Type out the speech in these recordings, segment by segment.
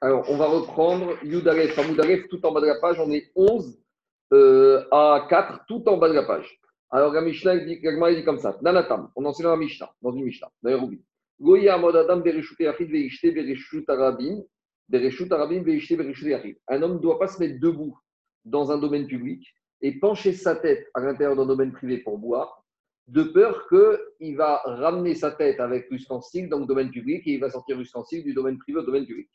Alors, on va reprendre Yudalef, Amoudalef, tout en bas de la page. On est 11 euh, à 4, tout en bas de la page. Alors, la Mishnah, dit, la dit comme ça. Nanatam, on enseigne dans la Mishnah, dans une Mishnah, d'ailleurs, oui. Goya Amodadam Bereshut Yachid Veishte Bereshut Arabim, Bereshut Arabim Veishte Bereshut Yachid. Un homme ne doit pas se mettre debout dans un domaine public et pencher sa tête à l'intérieur d'un domaine privé pour boire, de peur qu'il va ramener sa tête avec l'ustensile dans le domaine public et il va sortir l'ustensile du domaine privé au domaine public.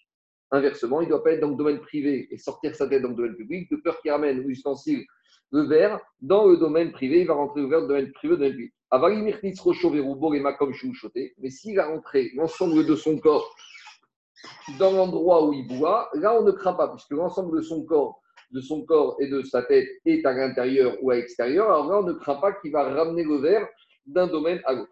Inversement, il ne doit pas être dans le domaine privé et sortir sa tête dans le domaine public, de peur qu'il ramène l'ustensile, le verre, dans le domaine privé, il va rentrer le verre dans le domaine privé, au domaine public. Mais s'il a rentré l'ensemble de son corps dans l'endroit où il boit, là on ne craint pas, puisque l'ensemble de son corps de son corps et de sa tête est à l'intérieur ou à l'extérieur, alors là, on ne craint pas qu'il va ramener le verre d'un domaine à l'autre.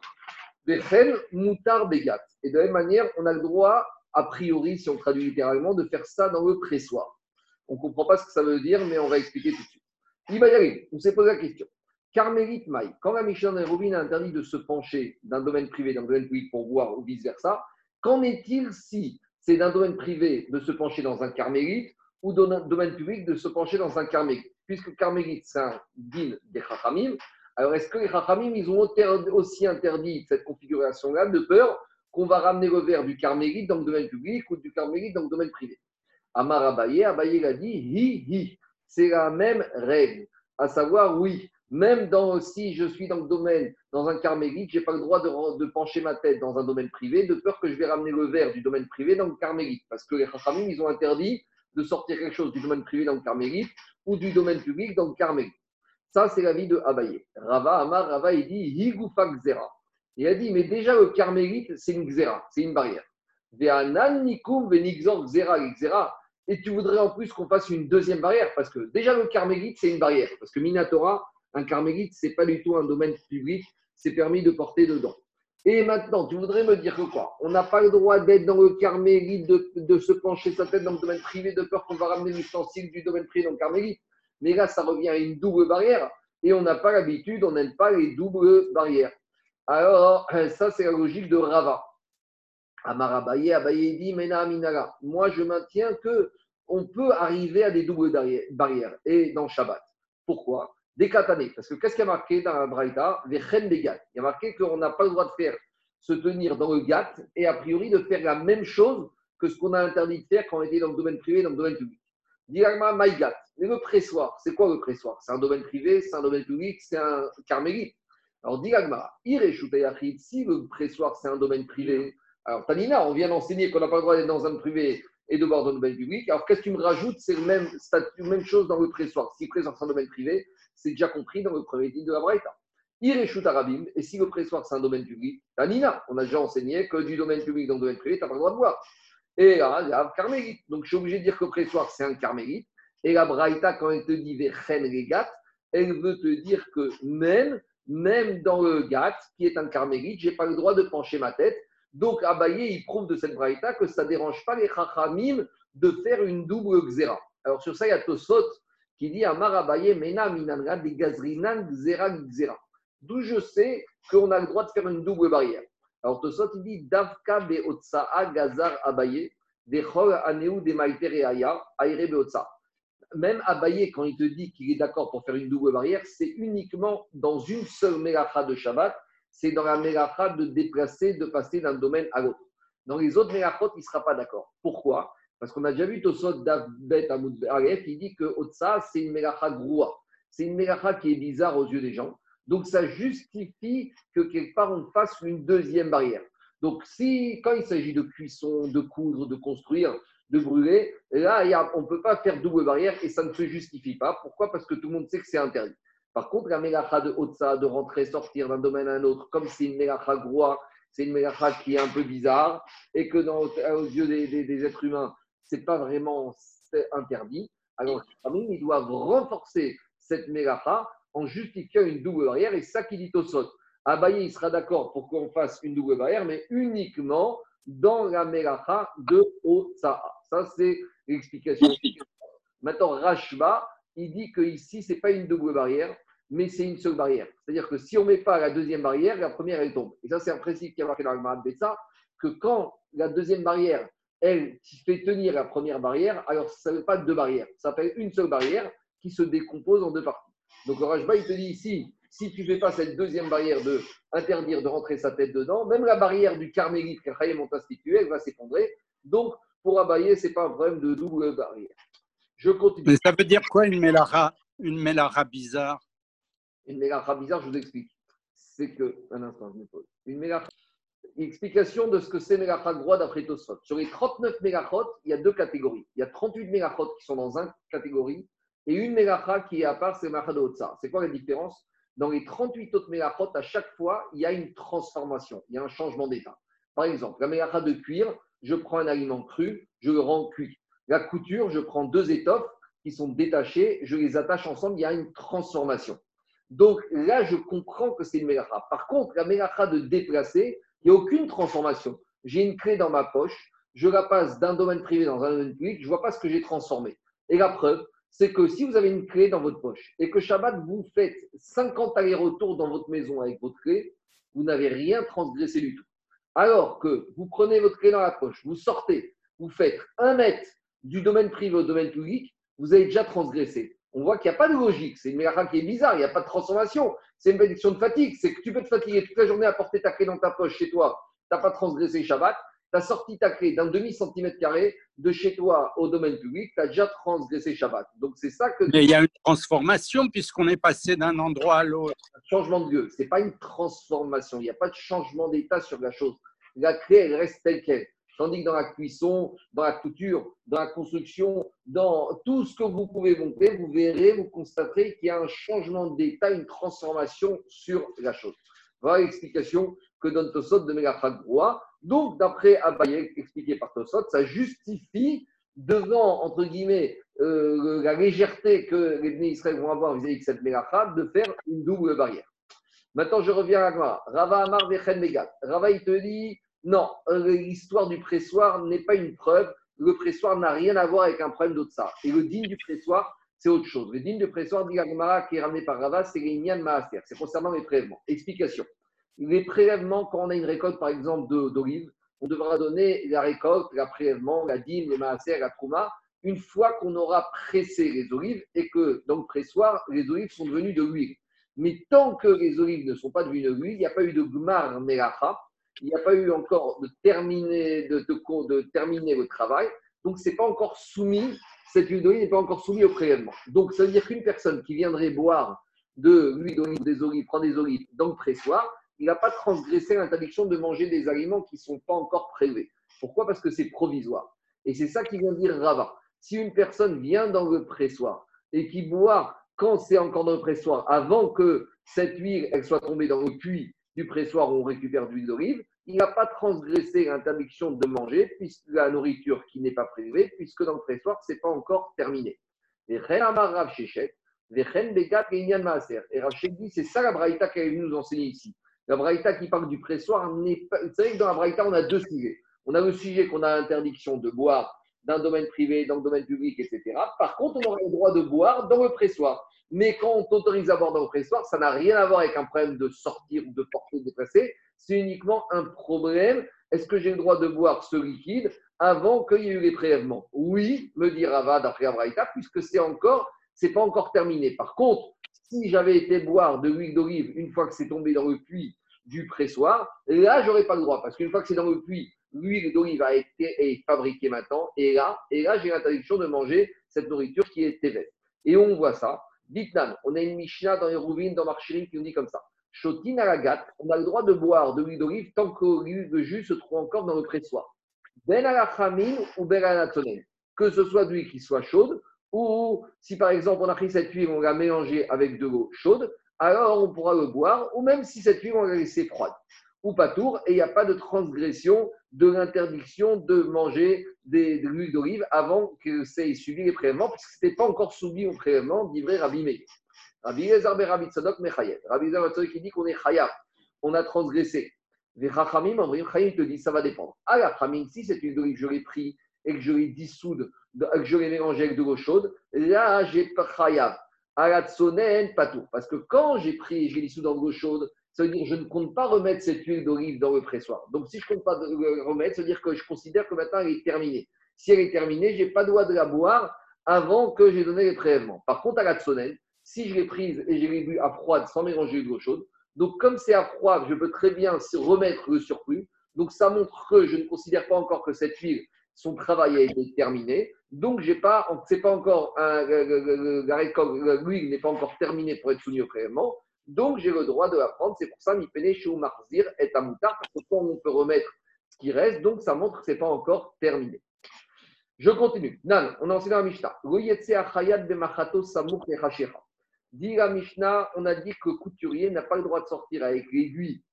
begat. Et de la même manière, on a le droit, a priori, si on traduit littéralement, de faire ça dans le pressoir. On ne comprend pas ce que ça veut dire, mais on va expliquer tout de suite. Il va y aller. On s'est posé la question. Carmélite Maï, quand la Mishnah Nairobi a interdit de se pencher d'un domaine privé dans un domaine public pour boire ou vice-versa, qu'en est-il si c'est d'un domaine privé de se pencher dans un carmélite ou dans un domaine public de se pencher dans un carmélite? Puisque carmélite, c'est un din des chachamim, alors est-ce que les chachamim, ils ont aussi interdit cette configuration-là de peur qu'on va ramener le verre du carmélite dans le domaine public ou du carmélite dans le domaine privé Amar Abaye, Abaye l'a dit, hi, hi. C'est la même règle. À savoir, oui, même dans, si je suis dans le domaine, dans un carmélite, je n'ai pas le droit de, pencher ma tête dans un domaine privé, de peur que je vais ramener le verre du domaine privé dans le carmélite. Parce que les chachamim, ils ont interdit de sortir quelque chose du domaine privé dans le carmélite ou du domaine public dans le carmélite. Ça, c'est l'avis de Abaye. Rava, Amar, Rava, il dit Higufa Xera. Il a dit, mais déjà le carmélite, c'est une Xera, c'est une barrière. Et tu voudrais en plus qu'on fasse une deuxième barrière, parce que déjà le carmélite, c'est une barrière. Parce que Minatora, un carmélite, c'est pas du tout un domaine public, c'est permis de porter dedans. Et maintenant, tu voudrais me dire que quoi? On n'a pas le droit d'être dans le carmélite, de, se pencher sa tête dans le domaine privé de peur qu'on va ramener l'ustensile du domaine privé dans le carmélite. Mais là, ça revient à une double barrière. Et on n'a pas l'habitude, on n'aime pas les doubles barrières. Alors, ça, c'est la logique de Rava. Amar Abaye, Abaye dit, Mena Minara. Moi, je maintiens que on peut arriver à des doubles barrières. Et dans Shabbat. Pourquoi? Des katanées. Parce que qu'est-ce qui a marqué dans la Braïta? Des des gat. Il y a marqué qu'on n'a pas le droit de faire se tenir dans le gat et a priori de faire la même chose que ce qu'on a interdit de faire quand on était dans le domaine privé, dans le domaine public. Diagma Maïgat. Mais le pressoir, c'est quoi le pressoir? C'est un domaine privé, c'est un domaine public, c'est un carmélite. Alors, Diagma, si le pressoir c'est un domaine privé, alors Tanina, on vient d'enseigner qu'on n'a pas le droit d'être dans un privé et de boire dans le domaine public. Alors, qu'est-ce que tu me rajoutes? C'est le même statut, même chose dans le pressoir. Si le pressoir c'est un domaine privé, c'est déjà compris dans le premier titre de la Braïta. Ireshut Arabim, et si le pressoir c'est un domaine public, Tanina, on a déjà enseigné que du domaine public dans le domaine privé, tu n'as pas le droit de voir. Et là, il y a carmélite. Donc je suis obligé de dire que le pressoir c'est un carmélite. Et la Braïta, quand elle te dit Vechen Regat, elle veut te dire que même, même dans le Gat, qui est un carmélite, je n'ai pas le droit de pencher ma tête. Donc Abaye, il prouve de cette Braïta que ça ne dérange pas les Chachamim de faire une double xéra. Alors sur ça, il y a Tosot qui dit Amarabaye Mena Minanra des Gazrinan Xera Xera. D'où je sais qu'on a le droit de faire une double barrière. Alors Tosot il dit Davka be Otsa'a Gazar Abaye, de Chol Aneu de Maitereaya, Aire be Même Abaye, quand il te dit qu'il est d'accord pour faire une double barrière, c'est uniquement dans une seule Melacha de Shabbat, c'est dans la Melacha de déplacer, de passer d'un domaine à l'autre. Dans les autres Melachot, il ne sera pas d'accord. Pourquoi? Parce qu'on a déjà vu Tosot d'Avbet Amoud Aref, il dit que Otsa, c'est une mélacha groua. C'est une mélacha qui est bizarre aux yeux des gens. Donc ça justifie que quelque part on fasse une deuxième barrière. Donc si, quand il s'agit de cuisson, de coudre, de construire, de brûler, là, on ne peut pas faire double barrière et ça ne se justifie pas. Pourquoi? Parce que tout le monde sait que c'est interdit. Par contre, la mélacha de Otsa, de rentrer, sortir d'un domaine à un autre, comme c'est une mélacha groua, c'est une mélacha qui est un peu bizarre et que dans, aux yeux des êtres humains, c'est pas vraiment interdit. Alors, ils doivent renforcer cette mélacha en justifiant une double barrière. Et ça qui dit au sot. Abaye, il sera d'accord pour qu'on fasse une double barrière, mais uniquement dans la mélacha de Otsa'a. Ça, c'est l'explication. Maintenant, Rashba, il dit que ici, ce n'est pas une double barrière, mais c'est une seule barrière. C'est-à-dire que si on ne met pas la deuxième barrière, la première, elle tombe. Et ça, c'est un principe qui a marqué dans le Mahat que quand la deuxième barrière, elle fait tenir la première barrière, alors ça ne pas deux barrières, ça s'appelle une seule barrière qui se décompose en deux parties. Donc le Rajba, il te dit ici, si tu ne fais pas cette deuxième barrière de interdire de rentrer sa tête dedans, même la barrière du carmélite qu'Achaïm ont instituée, elle va s'effondrer. Donc, pour abayer, ce n'est pas un problème de double barrière. Je continue. Mais ça veut dire quoi une mélara, une mélara bizarre? Une mélara bizarre, je vous explique. C'est que, un instant, je me pose. Une mélara, explication de ce que c'est mélara droit d'après Tosfot. Sur les 39 mélachot, il y a deux catégories. Il y a 38 mélachot qui sont dans une catégorie et une mélacha qui est à part, c'est mélacha de C'est quoi la différence? Dans les 38 autres mélachot, à chaque fois, il y a une transformation, il y a un changement d'état. Par exemple, la mélacha de cuir, je prends un aliment cru, je le rends cuit. La couture, je prends deux étoffes qui sont détachées, je les attache ensemble, il y a une transformation. Donc là, je comprends que c'est une mélacha. Par contre, la mélacha de déplacer, il n'y a aucune transformation. J'ai une clé dans ma poche, je la passe d'un domaine privé dans un domaine public, je ne vois pas ce que j'ai transformé. Et la preuve, c'est que si vous avez une clé dans votre poche et que Shabbat, vous faites 50 allers-retours dans votre maison avec votre clé, vous n'avez rien transgressé du tout. Alors que vous prenez votre clé dans la poche, vous sortez, vous faites un mètre du domaine privé au domaine public, vous avez déjà transgressé. On voit qu'il n'y a pas de logique. C'est une mélacha qui est bizarre, il n'y a pas de transformation. C'est une bénédiction de fatigue. C'est que tu peux te fatiguer toute la journée à porter ta clé dans ta poche chez toi. Tu n'as pas transgressé Shabbat. Tu as sorti ta clé d'un demi-centimètre carré de chez toi au domaine public. Tu as déjà transgressé Shabbat. Donc c'est ça que. Mais il y a une transformation puisqu'on est passé d'un endroit à l'autre. Changement de lieu. Ce n'est pas une transformation. Il n'y a pas de changement d'état sur la chose. La clé, elle reste telle qu'elle. Tandis que dans la cuisson, dans la couture, dans la construction, dans tout ce que vous pouvez monter, vous verrez, vous constaterez qu'il y a un changement d'état, une transformation sur la chose. Voilà l'explication que donne Tosot de Megachag Roi. Donc, d'après Abaye, expliqué par Tosot, ça justifie devant, entre guillemets, euh, la légèreté que les bénis Israël vont avoir vis-à-vis de cette Megachag, de faire une double barrière. Maintenant, je reviens à Gmara. Rava Amar Vechen Megat. Rava, il te dit non, euh, l'histoire du pressoir n'est pas une preuve. Le pressoir n'a rien à voir avec un problème d'autre ça. Et le digne du pressoir, c'est autre chose. Le digne du pressoir, dit qui est ramené par Rava, c'est les Maaser. C'est concernant les prélèvements. Explication. Les prélèvements, quand on a une récolte, par exemple, d'olives, on devra donner la récolte, la prélèvement, la dîme, les maaser, la trouma, une fois qu'on aura pressé les olives et que dans le pressoir, les olives sont devenues de l'huile. Mais tant que les olives ne sont pas devenues de l'huile, il n'y a pas eu de gmar melacha, il n'y a pas eu encore de terminer, de, de, terminer le travail, donc c'est pas encore soumis, cette huile d'olive n'est pas encore soumise au prélèvement. Donc ça veut dire qu'une personne qui viendrait boire de l'huile d'olive, des olives, prendre des olives dans le pressoir, il n'a pas transgressé l'interdiction de manger des aliments qui ne sont pas encore prélevés. Pourquoi? Parce que c'est provisoire. Et c'est ça qui vient dire Rava. Si une personne vient dans le pressoir et qui boit quand c'est encore dans le pressoir, avant que cette huile elle soit tombée dans le puits du pressoir où on récupère de l'huile d'olive, il n'a pas transgressé l'interdiction de manger, puisque la nourriture qui n'est pas prélevée, puisque dans le pressoir, ce n'est pas encore terminé. Et Rav dit, c'est ça la braïta qu'elle nous enseigner ici. La braïta qui parle du pressoir n'est pas. Vous savez que dans la braïta, on a deux sujets. On a le sujet qu'on a l'interdiction de boire d'un domaine privé, dans le domaine public, etc. Par contre, on aura le droit de boire dans le pressoir. Mais quand on t'autorise à boire dans le pressoir, ça n'a rien à voir avec un problème de sortir ou de porter, de déplacer. C'est uniquement un problème. Est-ce que j'ai le droit de boire ce liquide avant qu'il y ait eu les prélèvements? Oui, me dit Rava d'après Abraïta, puisque c'est encore, c'est pas encore terminé. Par contre, si j'avais été boire de l'huile d'olive une fois que c'est tombé dans le puits du pressoir, là, j'aurais pas le droit, parce qu'une fois que c'est dans le puits, l'huile d'olive a été est fabriquée maintenant, et là, j'ai l'interdiction de manger cette nourriture qui est évêque. Et on voit ça Ditnan, on a une Mishnah dans les Rouvines, dans Marchirim qui nous dit comme ça. Shotin alagat, on a le droit de boire de l'huile d'olive tant que le jus se trouve encore dans le pressoir. Ben alachamin ou ben alatonen. Que ce soit d'huile qui soit chaude, ou si par exemple on a pris cette huile, on l'a mélangée avec de l'eau chaude, alors on pourra le boire, ou même si cette huile, on l'a laissée froide. Ou pas tour, et il n'y a pas de transgression de l'interdiction de manger des, de l'huile d'olive avant que ait suivi les prélèvements, puisque ce n'était pas encore soumis au prélèvement d'Ivré Rabbi Meir. Rabbi Elazar ben Rabbi Tzadok Mechayev. Rabbi Elazar qui dit qu'on est Chayav, on a transgressé. Les Chachamim, en Chayim te dit ça va dépendre. Ah, la Chachamim, si cette huile d'olive, je l'ai pris et que je l'ai dissoude, que je l'ai mélangé avec de l'eau chaude, là, j'ai Chayav. La pas tout. Parce que quand j'ai pris et j'ai dissous dans de l'eau chaude, ça veut dire que je ne compte pas remettre cette huile d'olive dans le pressoir. Donc, si je ne compte pas remettre, ça veut dire que je considère que maintenant elle est terminée. Si elle est terminée, je n'ai pas le droit de la boire avant que j'ai donné les prélèvements. Par contre, à la tsonelle, si je l'ai prise et je l'ai bu à froide sans mélanger de l'eau chaude, donc comme c'est à froid, je peux très bien remettre le surplus. Donc ça montre que je ne considère pas encore que cette huile, son travail a été terminé. Donc j'ai pas, c'est pas encore un, l'huile n'est pas encore terminée pour être soumise au prélèvement. Donc j'ai le droit de la prendre. C'est pour ça, mi pene chez marzir et amoutar, parce que on peut remettre ce qui reste, donc ça montre que c'est pas encore terminé. Je continue. Nan, on a enseigné la Mishnah. Dit la Mishnah, on a dit que le couturier n'a pas le droit de sortir avec l'aiguille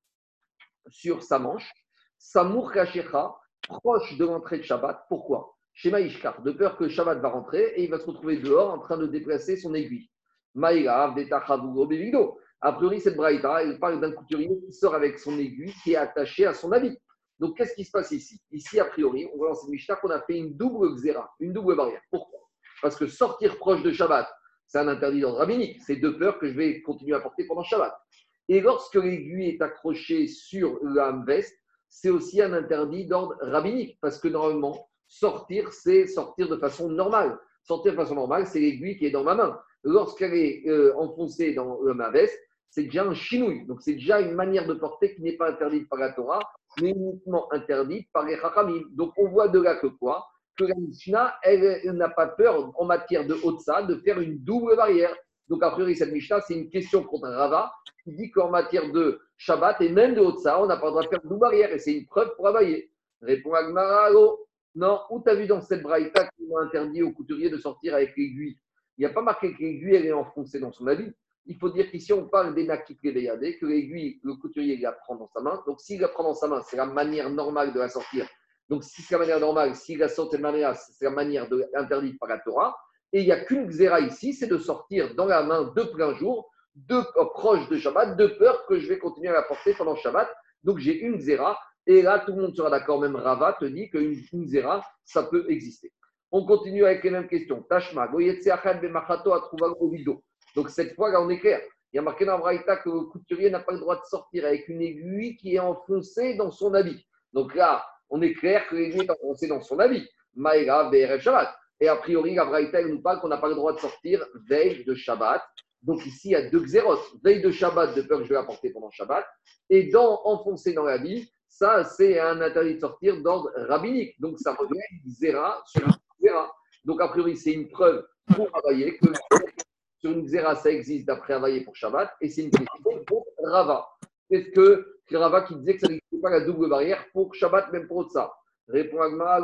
sur sa manche. Samour Kachecha, proche de l'entrée de Shabbat. Pourquoi? Chez Maïshkar, de peur que Shabbat va rentrer et il va se retrouver dehors en train de déplacer son aiguille. Maïlav, Bevido. A priori, cette braïta, elle parle d'un couturier qui sort avec son aiguille qui est attaché à son habit. Donc, qu'est-ce qui se passe ici? Ici, a priori, on voit dans cette qu'on a fait une double xéra, une double barrière. Pourquoi? Parce que sortir proche de Shabbat, c'est un interdit d'ordre rabbinique. C'est deux peurs que je vais continuer à porter pendant Shabbat. Et lorsque l'aiguille est accrochée sur la veste, c'est aussi un interdit d'ordre rabbinique. Parce que normalement, sortir, c'est sortir de façon normale. Sortir de façon normale, c'est l'aiguille qui est dans ma main. Lorsqu'elle est euh, enfoncée dans ma veste, c'est déjà un chinouille. Donc, c'est déjà une manière de porter qui n'est pas interdite par la Torah, mais uniquement interdite par les Chachamim. Donc, on voit de là que quoi? Que la Mishnah, elle, n'a pas peur, en matière de Otsa, de faire une double barrière. Donc, a priori, cette Mishnah, c'est une question contre Rava, qui dit qu'en matière de Shabbat et même de Otsa, on n'a pas le droit de faire double barrière. Et c'est une preuve pour Abaye. Répond Agmara, non, où tu as vu dans cette braïta qu'il a interdit au couturier de sortir avec l'aiguille? Il n'y a pas marqué que l'aiguille, est enfoncée dans son habit il faut dire qu'ici, on parle des nakit que l'aiguille, le couturier, il la prend dans sa main. Donc, s'il la prend dans sa main, c'est la manière normale de la sortir. Donc, si c'est la manière normale, s'il la sort de manière, c'est la manière interdite par la Torah. Et il n'y a qu'une xéra ici, c'est de sortir dans la main de plein jour, de, euh, proche de Shabbat, de peur que je vais continuer à la porter pendant Shabbat. Donc, j'ai une xéra. Et là, tout le monde sera d'accord, même Rava te dit qu'une une xéra, ça peut exister. On continue avec les mêmes questions. Tashma, donc cette fois, là, on est clair. Il y a marqué dans Braïta que le couturier n'a pas le droit de sortir avec une aiguille qui est enfoncée dans son habit. Donc là, on est clair que l'aiguille est enfoncée dans son habit. Maïra, Shabbat. Et a priori, la nous parle qu'on n'a pas le droit de sortir veille de Shabbat. Donc ici, il y a deux xéros. Veille de Shabbat, de peur que je vais apporter pendant Shabbat. Et dans enfoncer dans l'habit, ça, c'est un interdit de sortir d'ordre rabbinique. Donc ça revient zéra sur zéra. Donc a priori, c'est une preuve pour travailler que sur une xéra, ça existe d'après Havaïe pour Shabbat, et c'est une question pour Rava. Est-ce que c'est Rava qui disait que ça n'existe pas la double barrière pour Shabbat, même pour ça Répond Agmar,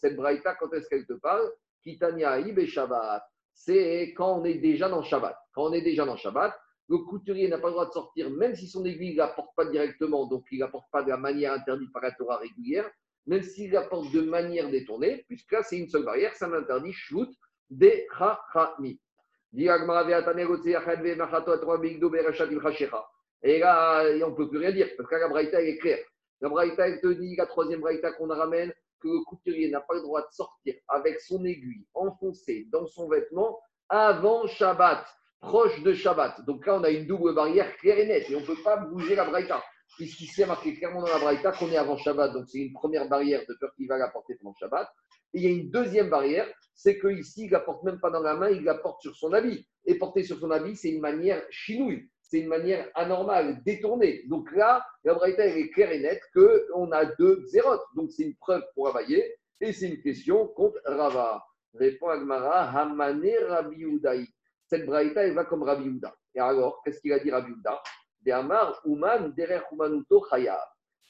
cette braïta, quand est-ce qu'elle te parle? Kitania et Shabbat. C'est quand on est déjà dans Shabbat. Quand on est déjà dans Shabbat, le couturier n'a pas le droit de sortir, même si son aiguille ne l'apporte pas directement, donc il ne l'apporte pas de la manière interdite par la Torah régulière, même s'il l'apporte de manière détournée, puisque là, c'est une seule barrière, ça m'interdit shlut des chachami. Et là, on ne peut plus rien dire, parce que la Braïta, est claire. La Braïta, elle te dit, la troisième Braïta qu'on ramène, que le couturier n'a pas le droit de sortir avec son aiguille enfoncée dans son vêtement avant Shabbat, proche de Shabbat. Donc là, on a une double barrière claire et nette, et on ne peut pas bouger la Braïta, puisqu'il est marqué clairement dans la Braïta qu'on est avant Shabbat. Donc c'est une première barrière de peur qu'il va la porter pendant Shabbat. Et il y a une deuxième barrière, c'est qu'ici, il ne la porte même pas dans la main, il la porte sur son habit. Et porter sur son habit, c'est une manière chinouille, c'est une manière anormale, détournée. Donc là, la Braïta est claire et nette qu'on a deux zérotes. Donc c'est une preuve pour Abaye et c'est une question contre Rava. Répond Agmara, Hamane Rabbi Cette Braïta, elle va comme Rabbi Uda. Et alors, qu'est-ce qu'il a dit Rabbi Uda Uman, Derer Umanuto, Chaya.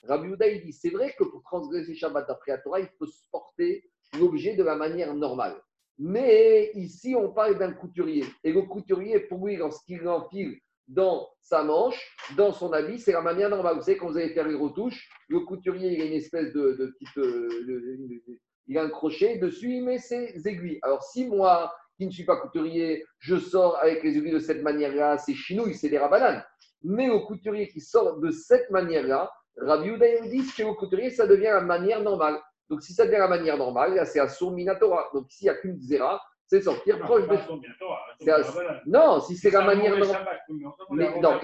Rabbi Uda, dit c'est vrai que pour transgresser Shabbat d'après la Torah, il faut se porter l'objet de la manière normale. Mais ici, on parle d'un couturier. Et le couturier, pour lui, lorsqu'il l'enfile dans sa manche, dans son habit, c'est la manière normale. Vous savez, quand vous allez faire les retouches, le couturier, il a une espèce de, petite. Euh, il a un crochet, dessus, il met ses aiguilles. Alors, si moi, qui ne suis pas couturier, je sors avec les aiguilles de cette manière-là, c'est chinouille, c'est des rabananes. Mais le couturier qui sort de cette manière-là, Rabbi dit que le couturier, ça devient la manière normale. Donc, si ça devient la manière normale, là, c'est Assur Minatora. Donc, s'il n'y a qu'une Zéra, c'est sortir proche de. Non, si c'est la manière normale.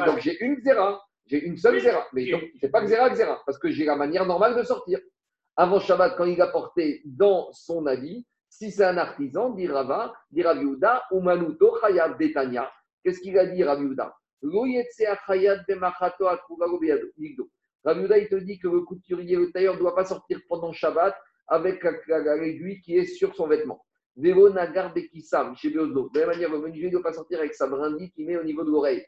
donc, j'ai une Zéra. J'ai une seule Xéra. Mais donc, c'est pas Xéra, Xéra, parce que j'ai la manière normale de sortir. Avant Shabbat, quand il a porté dans son avis, si c'est un artisan, dit Rava, dit Raviuda, ou Manuto, Chayab Detanya. Qu'est-ce qu'il a dit, Raviuda Raviuda, il te dit que le couturier, le tailleur ne doit pas sortir pendant Shabbat avec l'aiguille qui est sur son vêtement. Nagar chez. De la même manière, le menuisier ne doit pas sortir avec sa brindille qu'il met au niveau de l'oreille.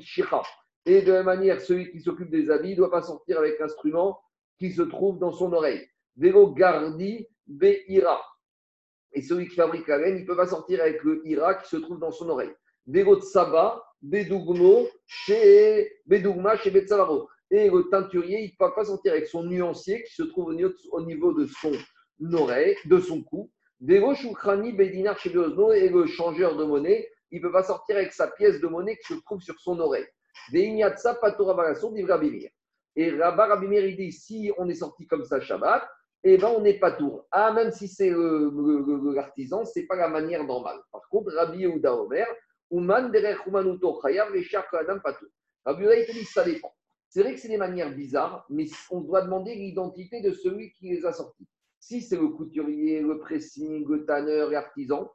Shira. Et de la même manière, celui qui s'occupe des habits ne doit pas sortir avec l'instrument qui se trouve dans son oreille. Vélo Gardi Beira. Et celui qui fabrique la laine, il ne peut pas sortir avec le ira qui se trouve dans son oreille. Vélo Tsaba, Bedugmo, chez Bedugma, chez. Et le teinturier, il ne peut pas sortir avec son nuancier qui se trouve au niveau de son oreille, de son cou. Bedinar. Et le changeur de monnaie, il ne peut pas sortir avec sa pièce de monnaie qui se trouve sur son oreille. Et Rabba Rabimir, il dit si on est sorti comme ça Shabbat, eh ben on n'est pas tour. Ah, même si c'est l'artisan, ce n'est pas la manière normale. Par contre, Rabbi Yehuda Omer, Uman derech Umanuto Chayav, Adam Patou. Rabbi Yehuda, dit ça dépend. C'est vrai que c'est des manières bizarres, mais on doit demander l'identité de celui qui les a sortis. Si c'est le couturier, le pressing, le tanneur, l'artisan,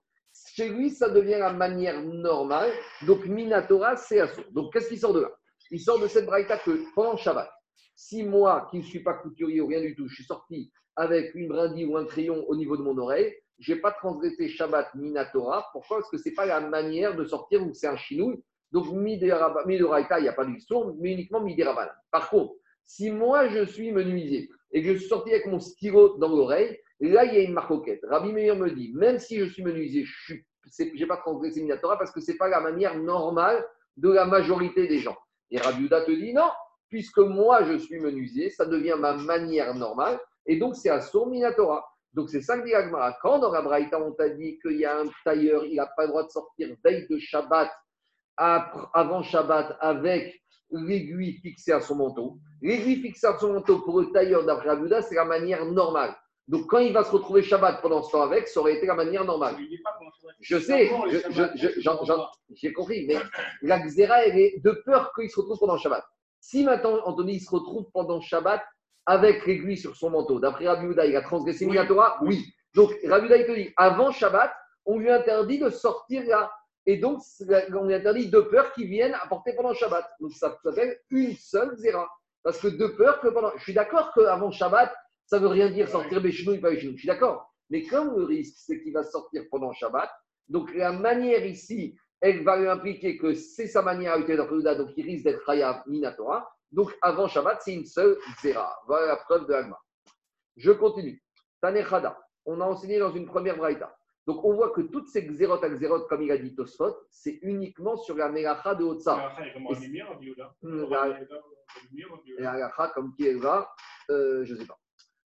chez lui, ça devient la manière normale. Donc, Minatora, c'est assaut. Donc, qu'est-ce qui sort de là? Il sort de cette braïta que pendant Shabbat, si moi, qui ne suis pas couturier ou rien du tout, je suis sorti avec une brindille ou un crayon au niveau de mon oreille, je n'ai pas transgressé Shabbat Minatora. Pourquoi? Parce que ce n'est pas la manière de sortir où c'est un chinouille. Donc, Midoraita, il n'y a pas d'histoire, mais uniquement Midiraban. Par contre, si moi je suis menuisier et que je suis sorti avec mon stylo dans l'oreille, là il y a une marcoquette. Rabbi Meir me dit, même si je suis menuisier, je n'ai pas transgressé Minatora parce que ce n'est pas la manière normale de la majorité des gens. Et Rabbi Uda te dit, non, puisque moi je suis menuisier, ça devient ma manière normale. Et donc, c'est à Minatora. Donc, c'est ça que dit Agmara. Quand dans la on t'a dit qu'il y a un tailleur, il n'a pas le droit de sortir veille de Shabbat, avant Shabbat, avec l'aiguille fixée à son manteau. L'aiguille fixée à son manteau pour le tailleur d'après c'est la manière normale. Donc, quand il va se retrouver Shabbat pendant ce temps avec, ça aurait été la manière normale. Je sais, j'ai compris, mais la xéra, elle est de peur qu'il se retrouve pendant Shabbat. Si maintenant, Anthony, se retrouve pendant Shabbat avec l'aiguille sur son manteau. D'après Rabbi il a transgressé oui. Torah Oui. Donc, Rabbi il te dit, avant Shabbat, on lui interdit de sortir là. Et donc, on lui interdit deux peurs qui viennent apporter pendant Shabbat. Donc, ça s'appelle une seule zéra. Parce que deux peurs que pendant. Je suis d'accord qu'avant Shabbat, ça ne veut rien dire sortir Béchinou et pas Béchinou. Je suis d'accord. Mais comme le risque, c'est qu'il va sortir pendant Shabbat, donc la manière ici, elle va lui impliquer que c'est sa manière à utiliser dans donc il risque d'être Hayav Minatora. Donc, avant Shabbat, c'est une seule zéra. Voilà la preuve de Agma. Je continue. Tanechada. On a enseigné dans une première braïta. Donc, on voit que toutes ces xérotes à xérotes, comme il a dit Tosfot, c'est uniquement sur la Melacha de Otsa. La Melacha, comme qui va, euh, je ne sais pas.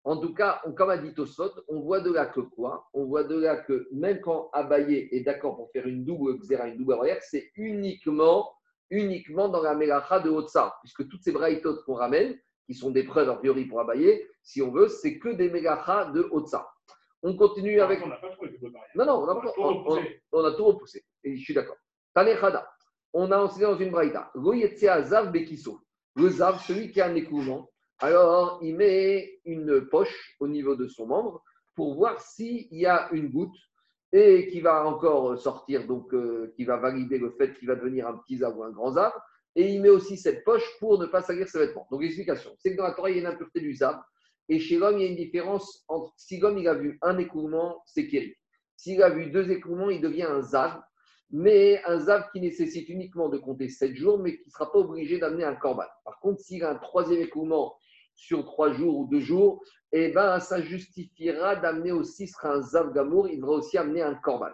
En tout cas, comme a dit Tosfot, on voit de là que quoi? On voit de là que même quand Abaye est d'accord pour faire une double xéra, une double barrière, c'est uniquement uniquement dans la Melacha de Otsa, puisque toutes ces braïtotes qu'on ramène, qui sont des preuves a priori pour abayer, si on veut, c'est que des Melacha de Otsa. On continue avec. On n'a pas trouvé de Non, non, on a, tout repoussé. On, a tout repoussé. Et je suis d'accord. Tanechada. On a enseigné dans une braïta. Zav Bekiso. Le Zav, celui qui a un écoulement, alors il met une poche au niveau de son membre pour voir s'il y a une goutte et qui va encore sortir, donc euh, qui va valider le fait qu'il va devenir un petit zav ou un grand zav. Et il met aussi cette poche pour ne pas salir ses vêtements. Donc l'explication, c'est que dans la Torah, il y a une impureté du zav. Et chez l'homme, il y a une différence entre si l'homme il a vu un écoulement, c'est kéri. S'il a vu deux écoulements, il devient un zav. Mais un zav qui nécessite uniquement de compter sept jours, mais qui ne sera pas obligé d'amener un corban. Par contre, s'il a un troisième écoulement sur trois jours ou deux jours, eh ben, ça justifiera d'amener aussi, ce sera un Zav Gamour, il devra aussi amener un Korban.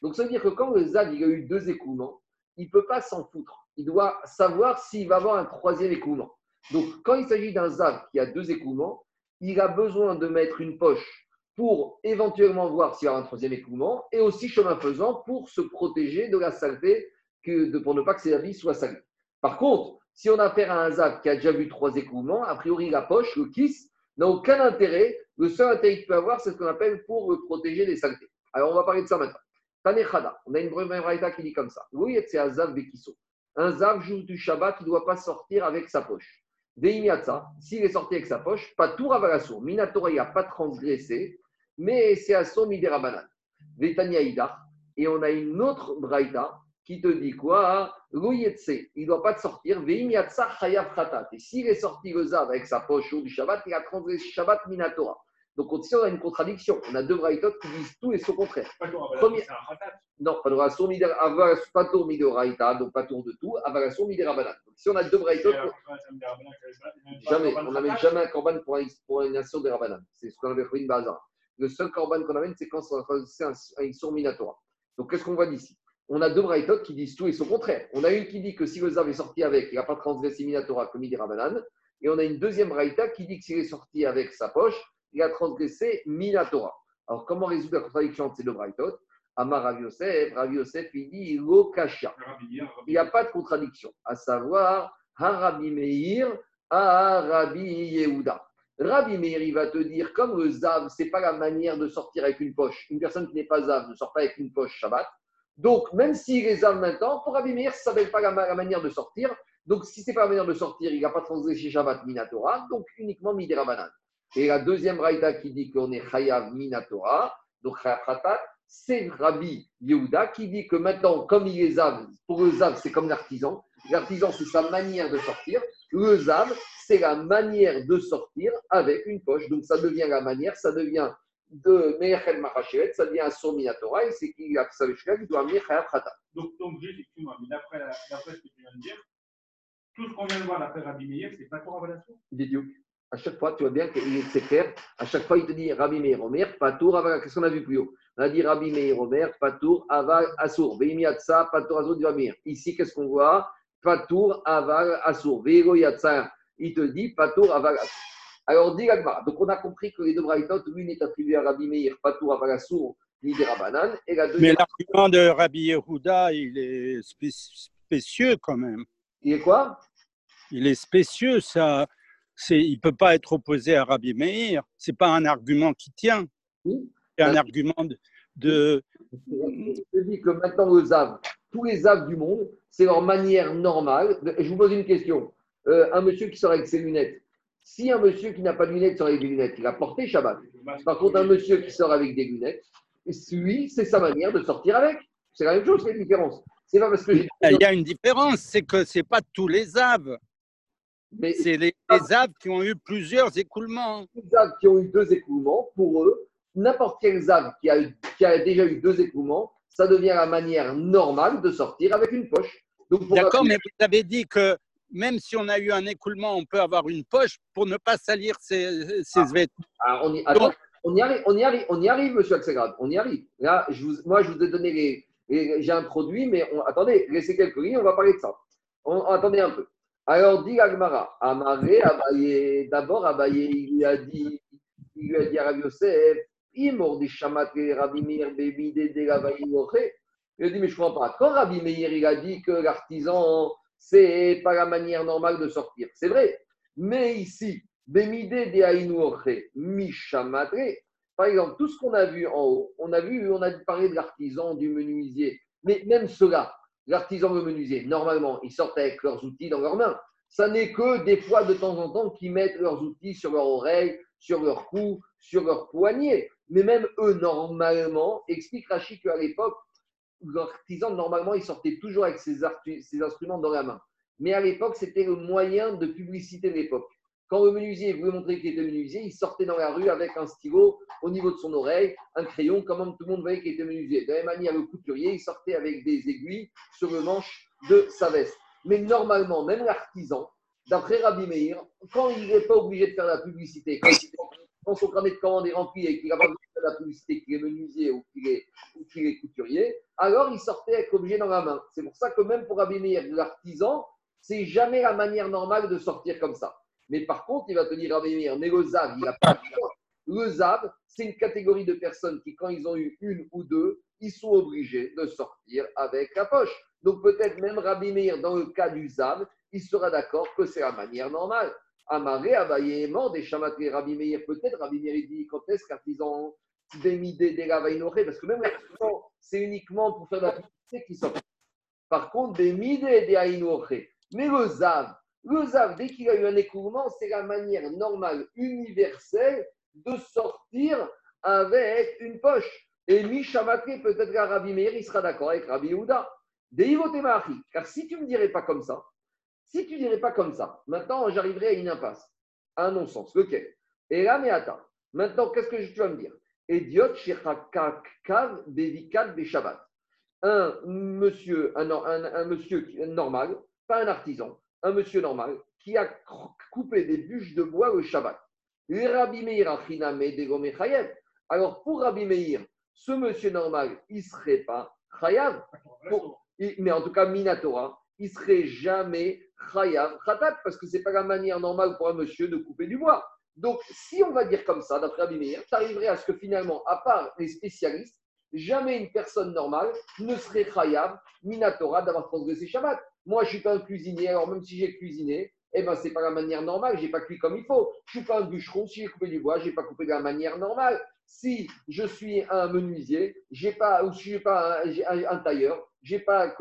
Donc, ça veut dire que quand le Zav il a eu deux écoulements, il ne peut pas s'en foutre. Il doit savoir s'il va avoir un troisième écoulement. Donc, quand il s'agit d'un Zav qui a deux écoulements, il a besoin de mettre une poche pour éventuellement voir s'il y a un troisième écoulement et aussi, chemin faisant, pour se protéger de la saleté, que, de, pour ne pas que ses habits soient salés. Par contre, si on a affaire à un Zav qui a déjà vu trois écoulements, a priori, la poche, le kiss, n'a aucun intérêt. Le seul intérêt qu'il peut avoir, c'est ce qu'on appelle pour protéger des saletés. Alors, on va parler de ça maintenant. Tanechada, on a une première raïta qui dit comme ça. Oui, c'est Azav Bekiso. un Zav, jour du Shabbat, il ne doit pas sortir avec sa poche. Veimiatsa, s'il est sorti avec sa poche, pas tout. Minatora, il n'a pas transgressé, mais c'est à son Miderabanan. Vetania et on a une autre Braïta qui te dit quoi? Louyetse, il ne doit pas te sortir. Veimiatsa Chayav Khatat. Et s'il est sorti le Zav avec sa poche jour du Shabbat, il a transgressé Shabbat Minatora. Donc, ici, on a une contradiction. On a deux braïtot qui disent tout et son contraire. Premier... Non, pas tour midoraïta, donc pas tour de tout, avalasson miderabanan. Donc, si on a deux braïtot, jamais, on n'amène jamais un corban pour, une nation de rabanan. C'est ce qu'on avait fait une bazar. Le seul corban qu'on amène, c'est quand c'est un sourd minatora. Donc, qu'est-ce qu'on voit d'ici? On a deux braïtot qui disent tout et son contraire. On a une qui dit que si le Zav est sorti avec, il n'a pas transgressé minatora comme miderabanan. Et on a une deuxième braïta qui dit que s'il est sorti avec sa poche, il a transgressé Minatora. Alors, comment résoudre la contradiction entre ces deux braïtot Amar Rav Yosef, Rav Yosef, il dit Lokasha. Il n'y a pas de contradiction, à savoir Harabi Meir à Rabbi Yehuda. Rabbi Meir, il va te dire, comme le Zav, ce n'est pas la manière de sortir avec une poche. Une personne qui n'est pas Zav ne sort pas avec une poche Shabbat. Donc, même s'il est Zav maintenant, pour Rabbi Meir, ça ne s'appelle pas la, manière de sortir. Donc, si ce n'est pas la manière de sortir, il n'a pas transgressé Shabbat Minatora, donc uniquement Midera et la deuxième raïda qui dit qu'on est Chayav Minatora, donc Chayav c'est Rabbi Yehuda qui dit que maintenant, comme il est Zav, pour le Zav, c'est comme l'artisan. L'artisan, c'est sa manière de sortir. Le Zav, c'est la manière de sortir avec une poche. Donc ça devient la manière, ça devient de Me'echel Machachet, ça devient un Minatora, et c'est qu'il a ça qui doit amener Chayav Khata. Donc, donc effectivement, mais d'après ce que tu viens de dire, tout ce qu'on vient de voir d'après Rabbi Meir, c'est pas pour Avalation à chaque fois, tu vois bien que c'est clair. À chaque fois, il te dit Rabbi Meir Omer, Patour, Aval. Qu'est-ce qu'on a vu plus haut? On a dit Rabbi Meir Omer, Patour, Aval, Assour. Veimiatsa, Patour, Assour, Meir. Ici, qu'est-ce qu'on voit? Patour, Aval, Assour. Vego Yatsa. Il te dit Patour, Aval, Assour. Alors, dit Donc, on a compris que les deux braïtotes, l'une est attribuée à Rabbi Meir, Patour, Aval, Assour, ni des Rabanan. Et la deuxième. Mais l'argument de Rabbi Yehuda, il est spécieux quand même. Il est quoi? Il est spécieux, ça il ne peut pas être opposé à Rabbi Meir. Ce n'est pas un argument qui tient. C'est un argument de. Je dis que maintenant, aux Zav, tous les Zav du monde, c'est leur manière normale. Je vous pose une question. Euh, un monsieur qui sort avec ses lunettes, si un monsieur qui n'a pas de lunettes sort avec des lunettes, il a porté Shabbat. Par contre, un monsieur qui sort avec des lunettes, lui, c'est sa manière de sortir avec. C'est la même chose, c'est la différence. C'est pas parce que Il y a une différence, c'est que ce n'est pas tous les C'est les, les qui ont eu plusieurs écoulements. Les Aves qui ont eu deux écoulements, pour eux, n'importe quel Zav qui a, qui a déjà eu deux écoulements, ça devient la manière normale de sortir avec une poche. D'accord, mais vous avez dit que même si on a eu un écoulement, on peut avoir une poche pour ne pas salir ses, ses ah, vêtements. Ah, on, y, on, y, arrive, on y arrive, on y arrive, monsieur Axelgrad, on y arrive. Là, je vous, moi, je vous ai donné les. J'ai un produit, mais attendez, laissez quelques lignes, on va parler de ça. attendez un peu. Alors, dit Agmara, Amaré, Abaye, d'abord Abaye, il lui a dit, il lui a dit à Rabbi Yosef, Imor di Shamat Rabbi Meir, Bébi, Dédé, Il a dit, mais je comprends pas. Quand Rabbi Meir, il a dit que l'artisan, c'est pas la manière normale de sortir. C'est vrai. Mais ici, Bémide de Aïnouche, Mishamatre, par exemple, tout ce qu'on a vu en haut, on a vu, on a parlé de l'artisan, du menuisier, mais même cela, l'artisan le menuisier, normalement, ils sortent avec leurs outils dans leurs mains. Ça n'est que des fois, de temps en temps, qu'ils mettent leurs outils sur leur oreille, sur leur cou, sur leur poignet. Mais même eux, normalement, explique Rachid qu'à l'époque, l'artisan, normalement, il sortait toujours avec ses instruments dans la main. Mais à l'époque, c'était le moyen de publicité de l'époque. Quand le menuisier voulait montrer qu'il était menuisier, il sortait dans la rue avec un stylo au niveau de son oreille, un crayon, comme tout le monde voyait qu'il était menuisier. De la même manière, le couturier, il sortait avec des aiguilles sur le manche de sa veste. Mais normalement, même l'artisan, d'après Rabbi Meir, quand il n'est pas obligé de faire la publicité, quand, son carnet de commande est rempli et qu'il n'a pas besoin de faire la publicité, qu'il est menuisier ou qu'il est, couturier, alors il sortait avec l'objet dans la main. C'est pour ça que même pour Rabbi Meir, l'artisan, c'est jamais la manière normale de sortir comme ça. Mais par contre, il va te dire, mais le Zav, il n'a pas Le Zav, c'est une catégorie de personnes qui, quand ils ont eu une ou deux, ils sont obligés de sortir avec la poche. Donc peut-être même Rabbi Meir, dans le cas du Zav, il sera d'accord que c'est la manière normale. Amaré, Abaye mort, des chamatrés Rabbi Meir, peut-être Rabbi Meir dit quand est-ce qu'artisan des midés des parce que même c'est uniquement pour faire la publicité qui sort. Par contre, des midé des Mais le zav, le zav, dès qu'il a eu un écoulement, c'est la manière normale, universelle de sortir avec une poche. Et Mishamatre, peut-être qu'à Rabbi Meir, il sera d'accord avec Rabbi Yehuda. Car si tu ne me dirais pas comme ça, si tu ne dirais pas comme ça, maintenant j'arriverai à une impasse, à un non-sens. Lequel Et là, mais attends, maintenant qu'est-ce que tu vas me dire? Idiot. Un monsieur, un, un monsieur normal, pas un artisan, un monsieur normal, qui a coupé des bûches de bois le Shabbat. Rabbi Meir Alors pour Rabbi Meir, ce monsieur normal, il ne serait pas chayav. Mais en tout cas, Minatora, il ne serait jamais chayav khatat, parce que ce n'est pas la manière normale pour un monsieur de couper du bois. Donc, si on va dire comme ça, d'après Rabbi Meir, tu arriverais à ce que finalement, à part les spécialistes, jamais une personne normale ne serait chayav, Minatora, d'avoir transgressé Shabbat. Moi, je ne suis pas un cuisinier, alors même si j'ai cuisiné, eh ben, ce n'est pas la manière normale, je n'ai pas cuit comme il faut. Je ne suis pas un bûcheron, si j'ai coupé du bois, je n'ai pas coupé de la manière normale. Si je suis un menuisier, j'ai pas, ou si je suis pas un, tailleur, je n'ai pas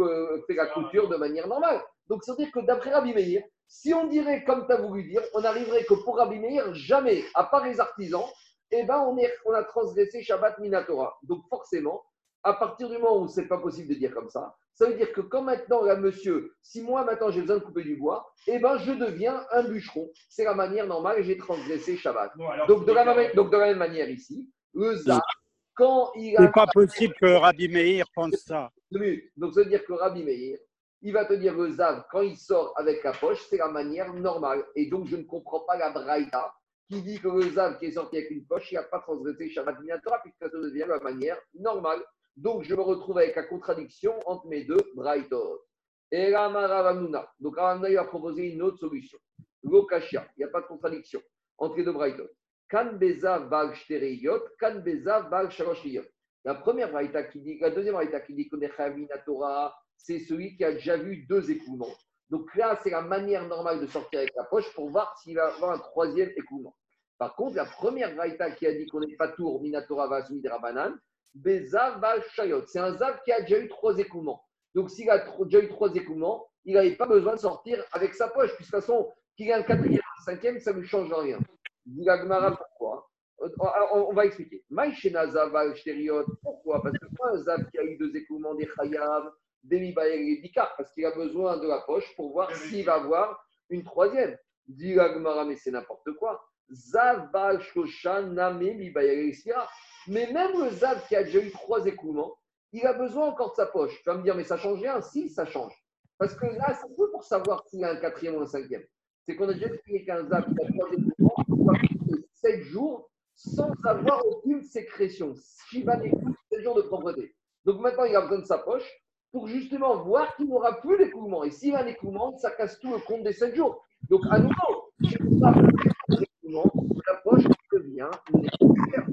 fait la couture de manière normale. Donc, ça veut dire que d'après Rabbi Meir, si on dirait comme tu as voulu dire, on arriverait que pour Rabbi Meir, jamais, à part les artisans, eh ben, on, est, on a transgressé Shabbat Minatora. Donc, forcément, à partir du moment où ce n'est pas possible de dire comme ça, ça veut dire que quand maintenant, là, monsieur, si moi maintenant j'ai besoin de couper du bois, eh ben je deviens un bûcheron. C'est la manière normale et j'ai transgressé Shabbat. donc, de la même, donc, de la même manière ici, le Zah, quand il a. C'est pas possible que Rabbi Meir pense ça. Donc ça veut dire que Rabbi Meir, il va te dire le Zav, quand il sort avec la poche, c'est la manière normale. Et donc je ne comprends pas la Braïta qui dit que le Zav qui est sorti avec une poche, il n'a pas transgressé Shabbat Minatora, puisque ça devient la manière normale. Donc, je me retrouve avec la contradiction entre mes deux Braithot. Et Maravamuna. Donc, Ravamuna a proposé une autre solution. Lokashia, il n'y a pas de contradiction entre les deux Braithot. Kan Beza Bal Shtereyot, Kan Beza Bal La première Braïta qui dit, la deuxième Braïta qui dit qu'on est Torah, c'est celui qui a déjà vu deux écoulements. Donc là, c'est la manière normale de sortir avec la poche pour voir s'il va avoir un troisième écoulement. Par contre, la première Braïta qui a dit qu'on n'est pas tour, Minatora va Rabanan, Bezav Shayot. C'est un Zav qui a déjà eu trois écoulements. Donc, s'il a déjà eu trois écoulements, il n'avait pas besoin de sortir avec sa poche. Puisque de toute façon, qu'il ait un quatrième, un cinquième, ça ne lui change rien. Dit pourquoi euh, on va expliquer. Pourquoi? Parce que pas un Zav qui a eu deux écoulements, des Chayav, des Mibaïr et Bikar, parce qu'il a besoin de la poche pour voir s'il va avoir une troisième. Dit mais c'est n'importe quoi. Zav Shoshan Name Mibaïr mais même le Zav qui a déjà eu trois écoulements, il a besoin encore de sa poche. Tu vas me dire, mais ça change rien Si, ça change. Parce que là, c'est peu pour savoir s'il a un quatrième ou un cinquième. C'est qu'on a déjà expliqué qu'un Zav qui a trois écoulements, il va passer sept jours sans avoir aucune sécrétion. Shiva n'écoute sept jours de propreté. Donc maintenant, il a besoin de sa poche pour justement voir qu'il n'aura plus l'écoulement. Et s'il a un écoulement, ça casse tout le compte des sept jours. Donc à nouveau, la poche devient nécessaire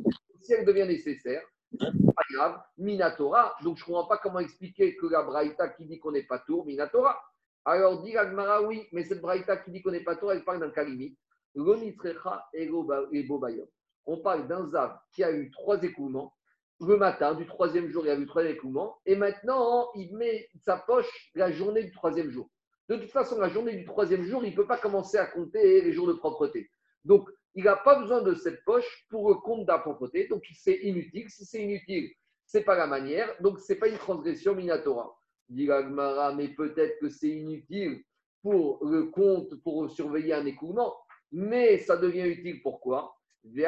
si elle devient nécessaire, pas Minatora. Donc je ne comprends pas comment expliquer que la Braïta qui dit qu'on n'est pas tour, Minatora. Alors dit Agmara, oui, mais cette Braïta qui dit qu'on n'est pas tour, elle parle d'un cas limite. On parle d'un Zav qui a eu trois écoulements. Le matin, du troisième jour, il a eu trois écoulements. Et maintenant, il met sa poche la journée du troisième jour. De toute façon, la journée du troisième jour, il ne peut pas commencer à compter les jours de propreté. Donc, il n'a pas besoin de cette poche pour le compte de la donc c'est inutile. Si c'est inutile, ce n'est pas la manière, donc ce n'est pas une transgression minatora. Dit mais peut-être que c'est inutile pour le compte, pour surveiller un écoulement, mais ça devient utile pourquoi? Mais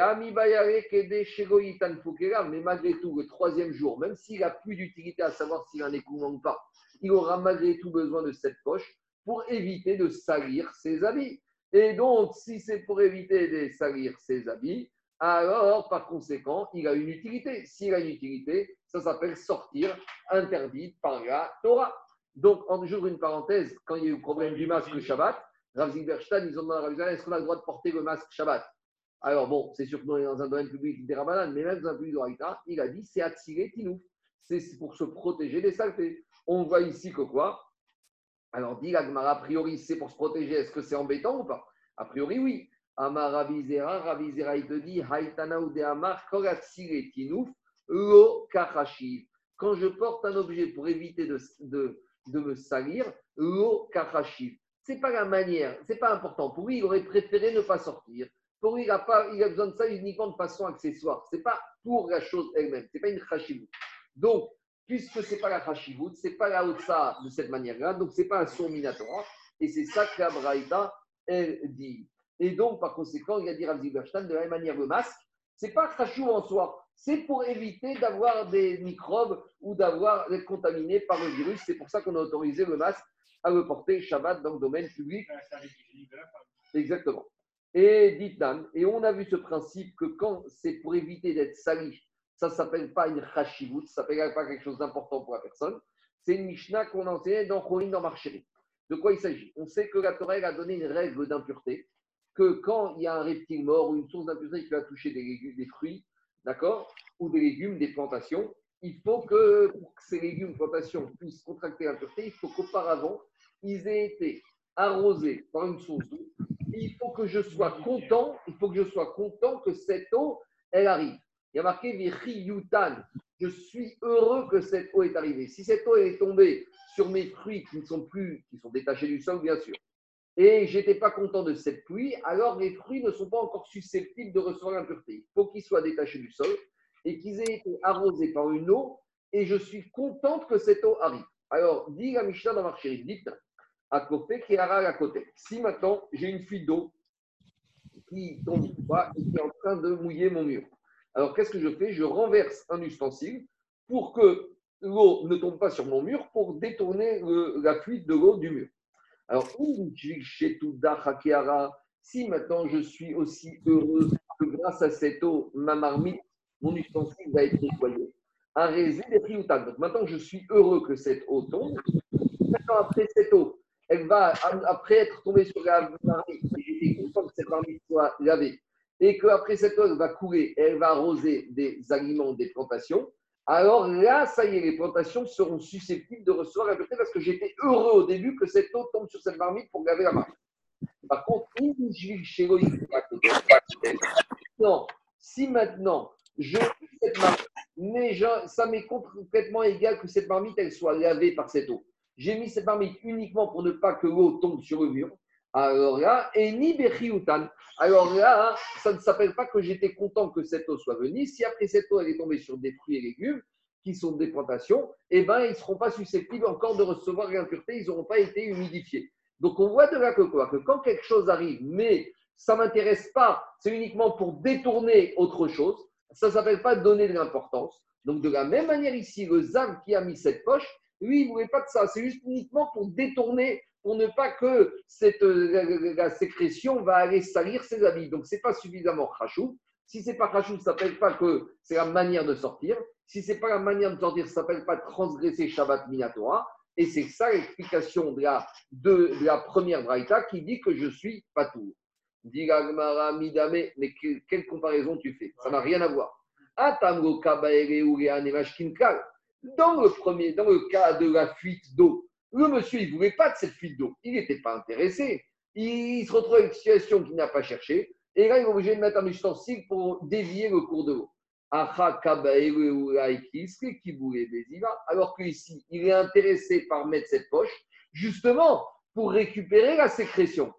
malgré tout, le troisième jour, même s'il n'a plus d'utilité à savoir s'il a un écoulement ou pas, il aura malgré tout besoin de cette poche pour éviter de salir ses habits. Et donc, si c'est pour éviter de salir ses habits, alors par conséquent, il a une utilité. S'il a une utilité, ça s'appelle sortir interdit par la Torah. Donc, en j'ouvre une parenthèse, quand il y a eu le problème du masque Shabbat, Rav Zilberstein, ils ont demandé à est-ce qu'on a le droit de porter le masque Shabbat? Alors bon, c'est sûr que dans un domaine public des Rabanan, mais même dans un public de il a dit c'est attirer Tinouf. C'est pour se protéger des saletés. On voit ici que quoi? Alors, dit l'Agmara, a priori, c'est pour se protéger. Est-ce que c'est embêtant ou pas? A priori, oui. Amar Ravizera, Ravizera, il te dit Haïtana ou de Amar, lo Quand je porte un objet pour éviter de, de me salir l'eau Ce C'est pas la manière, c'est pas important. Pour lui, il aurait préféré ne pas sortir. Pour lui, il a, pas, il a besoin de ça uniquement de façon accessoire. C'est pas pour la chose elle-même. C'est pas une chashivut. Donc, puisque c'est pas la chashivut, c'est pas la otsa de cette manière-là, donc c'est pas un son minatoire. Et c'est ça que la Braïta, elle dit. Et donc, par conséquent, il a dit Rav de la même manière, le masque, c'est pas chashou en soi c'est pour éviter d'avoir des microbes ou d'avoir d'être contaminé par le virus. C'est pour ça qu'on a autorisé le masque à le porter Shabbat dans le domaine public. Exactement. Et dit et on a vu ce principe que quand c'est pour éviter d'être sali, ça ne s'appelle pas une chashivut, ça ne s'appelle pas quelque chose d'important pour la personne. C'est une Mishnah qu'on enseignait dans Chorin dans Marchéry. De quoi il s'agit? On sait que la Torah a donné une règle d'impureté, que quand il y a un reptile mort ou une source d'impureté qui va toucher des, des fruits, d'accord, ou des légumes, des plantations, il faut que pour que ces légumes, plantations puissent contracter l'impureté, il faut qu'auparavant, ils aient été arrosés par une source d'eau. Il faut que je sois content, il faut que je sois content que cette eau, elle arrive. Il y a marqué Yutan. Je suis heureux que cette eau est arrivée. Si cette eau est tombée sur mes fruits qui ne sont plus, qui sont détachés du sol, bien sûr, et j'étais pas content de cette pluie, alors les fruits ne sont pas encore susceptibles de recevoir l'impureté. Il faut qu'ils soient détachés du sol et qu'ils aient été arrosés par une eau, et je suis contente que cette eau arrive. Alors, dit la Mishnah dans Marchéry, dites à côté qui à côté. Si maintenant j'ai une fuite d'eau qui tombe et qui est en train de mouiller mon mur, alors qu'est-ce que je fais? Je renverse un ustensile pour que l'eau ne tombe pas sur mon mur pour détourner la fuite de l'eau du mur. Alors, si maintenant je suis aussi heureux que grâce à cette eau, ma marmite, mon ustensile va être nettoyé, Donc maintenant je suis heureux que cette eau tombe. Maintenant, après cette eau, elle va, après être tombée sur la marmite, j'étais content que cette marmite soit lavée, et qu'après cette eau, va couler, elle va arroser des aliments, des plantations alors là, ça y est, les plantations seront susceptibles de recevoir la pureté parce que j'étais heureux au début que cette eau tombe sur cette marmite pour laver la marmite. Par contre, non, si maintenant je cette marmite, mais ça m'est complètement égal que cette marmite elle soit lavée par cette eau. J'ai mis cette marmite uniquement pour ne pas que l'eau tombe sur le mur. Alors là, et ni Alors là, ça ne s'appelle pas que j'étais content que cette eau soit venue. Si après cette eau, elle est tombée sur des fruits et légumes qui sont des plantations, eh ben, ils ne seront pas susceptibles encore de recevoir l'impureté, ils n'auront pas été humidifiés. Donc on voit de là que quoi? Que quand quelque chose arrive, mais ça ne m'intéresse pas, c'est uniquement pour détourner autre chose, ça ne s'appelle pas donner de l'importance. Donc de la même manière ici, le Zav qui a mis cette poche, lui, il ne voulait pas de ça, c'est juste uniquement pour détourner pour ne pas que cette, euh, la, sécrétion va aller salir ses habits. Donc, ce n'est pas suffisamment rachou. Si ce n'est pas rachou, ça ne s'appelle pas que c'est la manière de sortir. Si ce n'est pas la manière de sortir, ça ne s'appelle pas transgresser Shabbat Minatora. Et c'est ça l'explication de la, de, la première braïta qui dit que je suis patour. Dit Midame, mais quelle comparaison tu fais? Ça n'a rien à voir. Dans le premier, dans le cas de la fuite d'eau, le monsieur, il ne voulait pas de cette fuite d'eau. Il n'était pas intéressé. Il, se retrouve avec une situation qu'il n'a pas cherchée. Et là, il est obligé de mettre un ustensile pour dévier le cours de l'eau. Alors qu'ici, il est intéressé par mettre cette poche, justement, pour récupérer la sécrétion.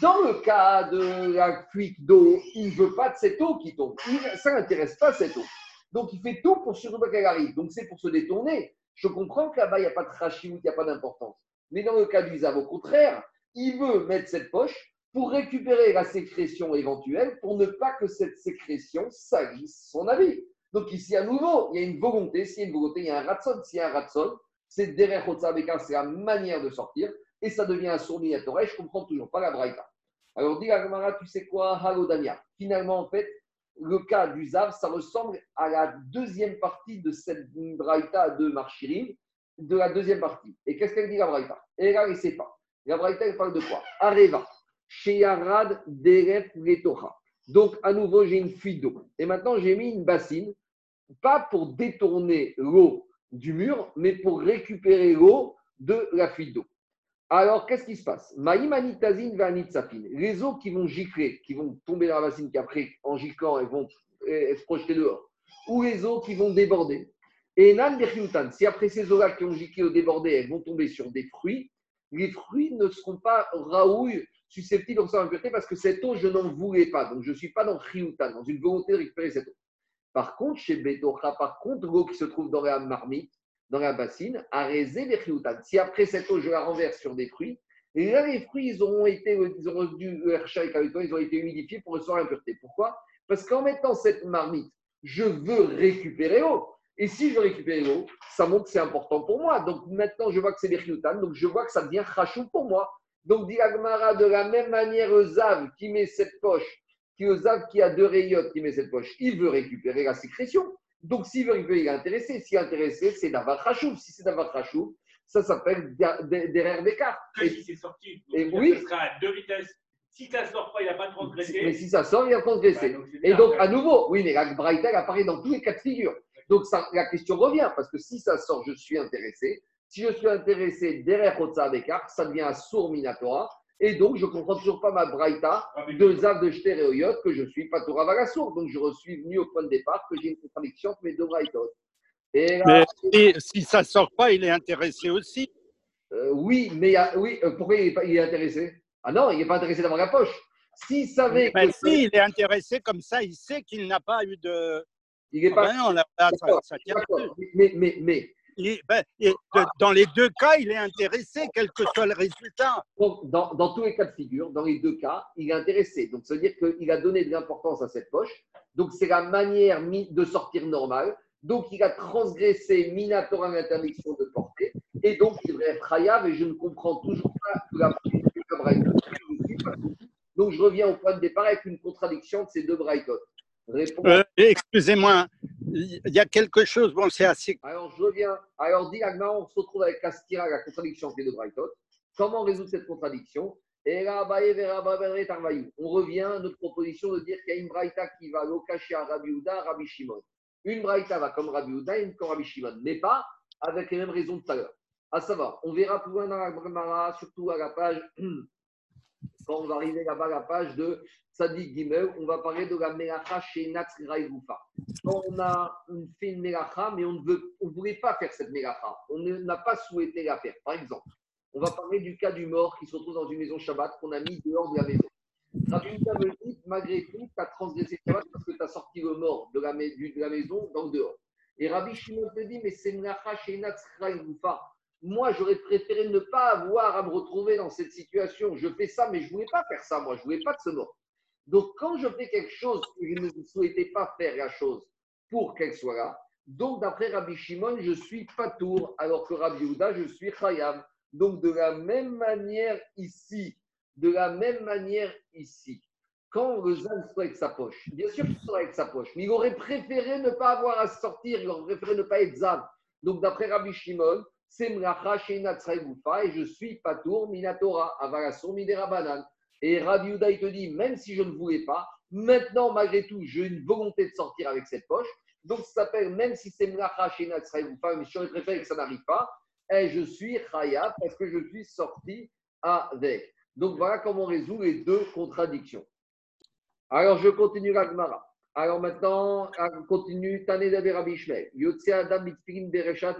Dans le cas de la fuite d'eau, il ne veut pas de cette eau qui tombe. ça n'intéresse pas cette eau. Donc, il fait tout pour surtout pas qu'elle arrive. Donc, c'est pour se détourner. Je comprends que là-bas, il n'y a pas de rachim, il n'y a pas d'importance. Mais dans le cas du Zav, au contraire, il veut mettre cette poche pour récupérer la sécrétion éventuelle, pour ne pas que cette sécrétion salisse son avis. Donc ici, à nouveau, il y a une volonté. S'il y a une volonté, il y a un ratson. S'il y a un ratson, c'est derrière c'est la manière de sortir. Et ça devient un sourd à Je ne comprends toujours pas la braïta. Alors, dit Agmara, tu sais quoi, Halodania. Finalement, en fait, le cas du Zav, ça ressemble à la deuxième partie de cette Braïta de Marchirim, de la deuxième partie. Et qu'est-ce qu'elle dit la Braïta? Elle ne sait pas. La Braïta, elle parle de quoi? Areva, Sheyarad, Deref. Donc, à nouveau, j'ai une fuite d'eau. Et maintenant, j'ai mis une bassine, pas pour détourner l'eau du mur, mais pour récupérer l'eau de la fuite d'eau. Alors, qu'est-ce qui se passe? Les eaux qui vont gicler, qui vont tomber dans la bassine, qui après, en giclant, elles vont se projeter dehors. Ou les eaux qui vont déborder. Et Nan si après ces eaux-là qui ont giqué au débordé, elles vont tomber sur des fruits, les fruits ne seront pas raouilles, susceptibles de impureté parce que cette eau, je n'en voulais pas. Donc, je ne suis pas dans Chiyutan, dans une volonté de récupérer cette eau. Par contre, chez Betocha, par contre, l'eau qui se trouve dans la marmite, dans la bassine, Chiyutan. Si après cette eau, je la renverse sur des fruits, et là, les fruits, ils auront été, ils auront dû, ils ont été humidifiés pour recevoir l'impureté. Pourquoi? Parce qu'en mettant cette marmite, je veux récupérer l'eau. Et si je récupère l'eau, ça montre que c'est important pour moi. Donc maintenant, je vois que c'est Berchoutan, donc je vois que ça devient Khachou pour moi. Donc, dit de la même manière, Zav qui met cette poche, qui Zav qui a deux rayottes qui met cette poche, il veut récupérer la sécrétion. Donc, s'il veut il est intéressé. S'il est intéressé, c'est d'avoir Khachou. Si c'est d'avoir Khachou, ça s'appelle derrière d'écart. Et si c'est sorti, et oui. ça sera à deux vitesses. Si ça sort pas, il n'a pas transgressé. Mais si ça sort, il a transgressé. Bah, et donc, à nouveau, oui, mais la Braïta apparaît dans tous les cas de figure. Donc ça, la question revient, parce que si ça sort, je suis intéressé. Si je suis intéressé derrière Otsa Bekar, ça devient un sourd Minatora. Et donc, je ne comprends toujours pas ma braïta de Zav de Shter que je suis pas Torah Valasour. Donc, je suis venu au point de départ que j'ai une contradiction entre mes deux braïtos. Et mais si, ça ne sort pas, il est intéressé aussi. Euh, oui, mais oui, euh, pourquoi il est, intéressé? Ah non, il n'est pas intéressé d'avoir la poche. S'il savait mais Si, il est intéressé comme ça, il sait qu'il n'a pas eu de, il n'est pas. Ah ben non, ça, tient mais, mais, mais, ben, dans les deux cas, il est intéressé, quel que soit le résultat. dans, dans, tous les cas de figure, dans les deux cas, il est intéressé. Donc, ça veut dire qu'il a donné de l'importance à cette poche. Donc, c'est la manière de sortir normale. Donc, il a transgressé Minatora l'interdiction de porter. Et donc, il devrait être Hayav. Et je ne comprends toujours pas que la Donc, je reviens au point de départ avec une contradiction de ces deux braïtotes. Euh, excusez-moi, il y a quelque chose, bon, c'est assez. Alors, je reviens. Alors, dit on se retrouve avec Castira, la contradiction des deux Brighton. Comment résoudre cette contradiction? On revient à notre proposition de dire qu'il y a une braïta qui va le cacher à Rabbi Uda, Rabbi Shimon. Une braïta va comme Rabbi Uda et une comme Rabbi Shimon, mais pas avec les mêmes raisons de tout à l'heure. À savoir, on verra plus loin dans la Gemara, surtout à la page, quand on va arriver là-bas à la page de Tzadik Gimel, on va parler de la Melacha chez Natsraïgoufa. Quand on a fait une Melacha, mais on ne veut, on voulait pas faire cette Melacha, on n'a pas souhaité la faire. Par exemple, on va parler du cas du mort qui se retrouve dans une maison Shabbat qu'on a mis dehors de la maison. Rabbi me dit, malgré tout, tu as transgressé Shabbat parce que tu as sorti le mort de la, maison dans le dehors. Et Rabbi Shimon te dit, mais c'est Melacha chez Natsraïgoufa. Moi, j'aurais préféré ne pas avoir à me retrouver dans cette situation. Je fais ça, mais je ne voulais pas faire ça, moi. Je ne voulais pas de ce mort. Donc, quand je fais quelque chose je ne souhaitais pas faire la chose pour qu'elle soit là, donc d'après Rabbi Shimon, je suis patour, alors que Rabbi Yehuda, je suis chayam. Donc, de la même manière ici, de la même manière ici, quand le Zan soit avec sa poche, bien sûr qu'il sera avec sa poche, mais il aurait préféré ne pas avoir à sortir, il aurait préféré ne pas être Zan. Donc, d'après Rabbi Shimon, c'est Mlacha et je suis patour, minatora, avalasur, midera banane. Et Rabbi Uda, il te dit, même si je ne voulais pas, maintenant, malgré tout, j'ai une volonté de sortir avec cette poche. Donc, ça s'appelle, même si c'est Mlacha chez mais je préfère que ça n'arrive pas, je suis Chaya parce que je suis sorti avec. Donc, voilà comment on résout les deux contradictions. Alors, je continue la Gemara. Alors maintenant, on continue Tane Rabbi Ishmael. Yotse Adam Bereshat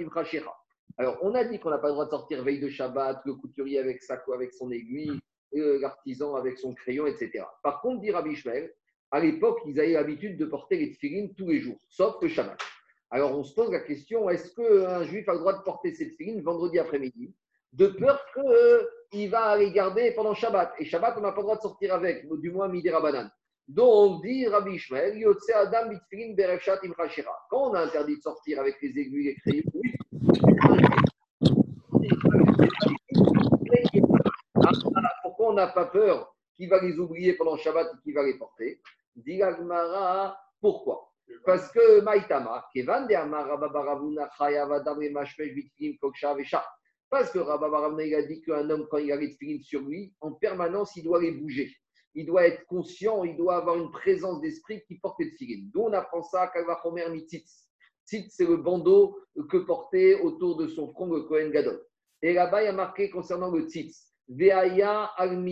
Alors, on a dit qu'on n'a pas le droit de sortir veille de Shabbat, le couturier avec sa avec son aiguille, euh, l'artisan avec son crayon, etc. Par contre, dit Rabbi Ishmael, à l'époque, ils avaient l'habitude de porter les tefilines tous les jours, sauf le Shabbat. Alors, on se pose la question est-ce qu'un juif a le droit de porter ses tefilines vendredi après-midi De peur qu'il euh, va aller garder pendant Shabbat? Et Shabbat, on n'a pas le droit de sortir avec, du moins midi rabanan. Donc, dit Rabbi Ishmael Adam Quand on a interdit de sortir avec les aiguilles et les crayons, oui, on n'a pas peur qu'il va les oublier pendant Shabbat et qu'il va les porter Dit pourquoi? Parce que Maïtama, Kevan de parce que Rabbabaravna, il a dit qu'un homme, quand il a les tefilines sur lui, en permanence, il doit les bouger. Il doit être conscient, il doit avoir une présence d'esprit qui porte les tefilines. D'où on apprend ça à Kalvachomer Mitzitz. Tzitz, c'est le bandeau que portait autour de son front le Kohen Gadol. Et là-bas, il a marqué concernant le tzitz, Veaya al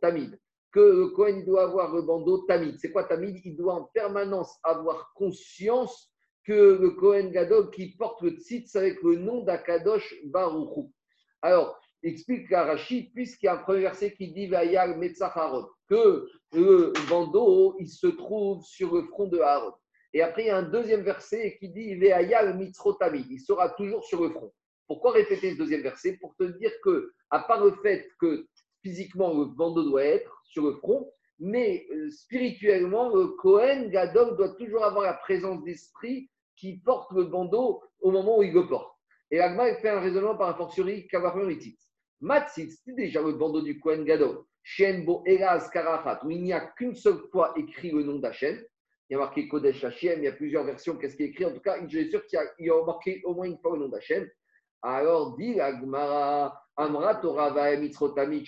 tamid, que le Kohen doit avoir le bandeau tamid. C'est quoi tamid? Il doit en permanence avoir conscience que le Kohen Gadol qui porte le tzitz avec le nom d'Akadosh Baruchou. Alors, explique Rachid, puisqu'il y a un premier verset qui dit Vayal Metzacharon, que le bandeau, il se trouve sur le front de Aaron. Et après, il y a un deuxième verset qui dit Vayal Mitzrotami, il sera toujours sur le front. Pourquoi répéter ce deuxième verset Pour te dire que, à part le fait que physiquement le bandeau doit être sur le front, mais euh, spirituellement, le Kohen Gadol doit toujours avoir la présence d'esprit qui porte le bandeau au moment où il le porte. Et Agma fait un raisonnement par un fortiori Kavaron et Matzit, c'est déjà le bandeau du Kohen Gadol. Shenbo Eraz Karachat, où il n'y a qu'une seule fois écrit le nom d'Hachem. Il y a marqué Kodesh Hachem, il y a plusieurs versions, qu'est-ce qui est écrit? En tout cas, je suis sûr qu'il y, a marqué au moins une fois le nom d'Hachem. Alors, dit Agmara, Amra Torah Mitzrotami,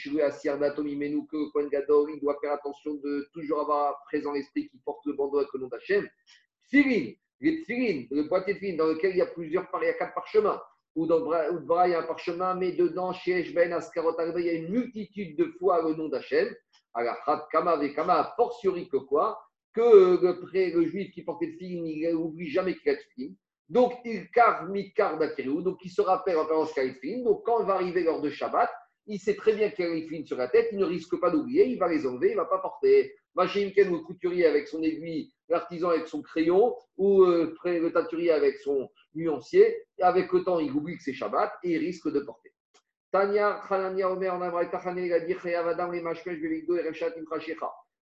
Menu, que Kohen Gadol, il doit faire attention de toujours avoir présent l'esprit qui porte le bandeau avec le nom d'Hachem. Tfilin, les tfilin, le boîtier de dans lequel il y a plusieurs, il y a quatre parchemins ou dans le bras, il y a un parchemin, mais dedans, chez Ben Askarot, il y a une multitude de fois le nom d'Hachem. Alors, Kama Vekama, fortiori que quoi? Que le, juif qui portait le film, il n'oublie jamais qu'il a le. Donc, il carve Mikar donc il se rappelle en le film. Donc, quand il va arriver lors de Shabbat, il sait très bien qu'il a les films sur la tête, il ne risque pas d'oublier, il va les enlever, il ne va pas porter. Machinken ou le couturier avec son aiguille, l'artisan avec son crayon, ou euh, le teinturier avec son nuancier, avec le temps, il oublie que c'est Shabbat et il risque de porter. Tanya, Omer,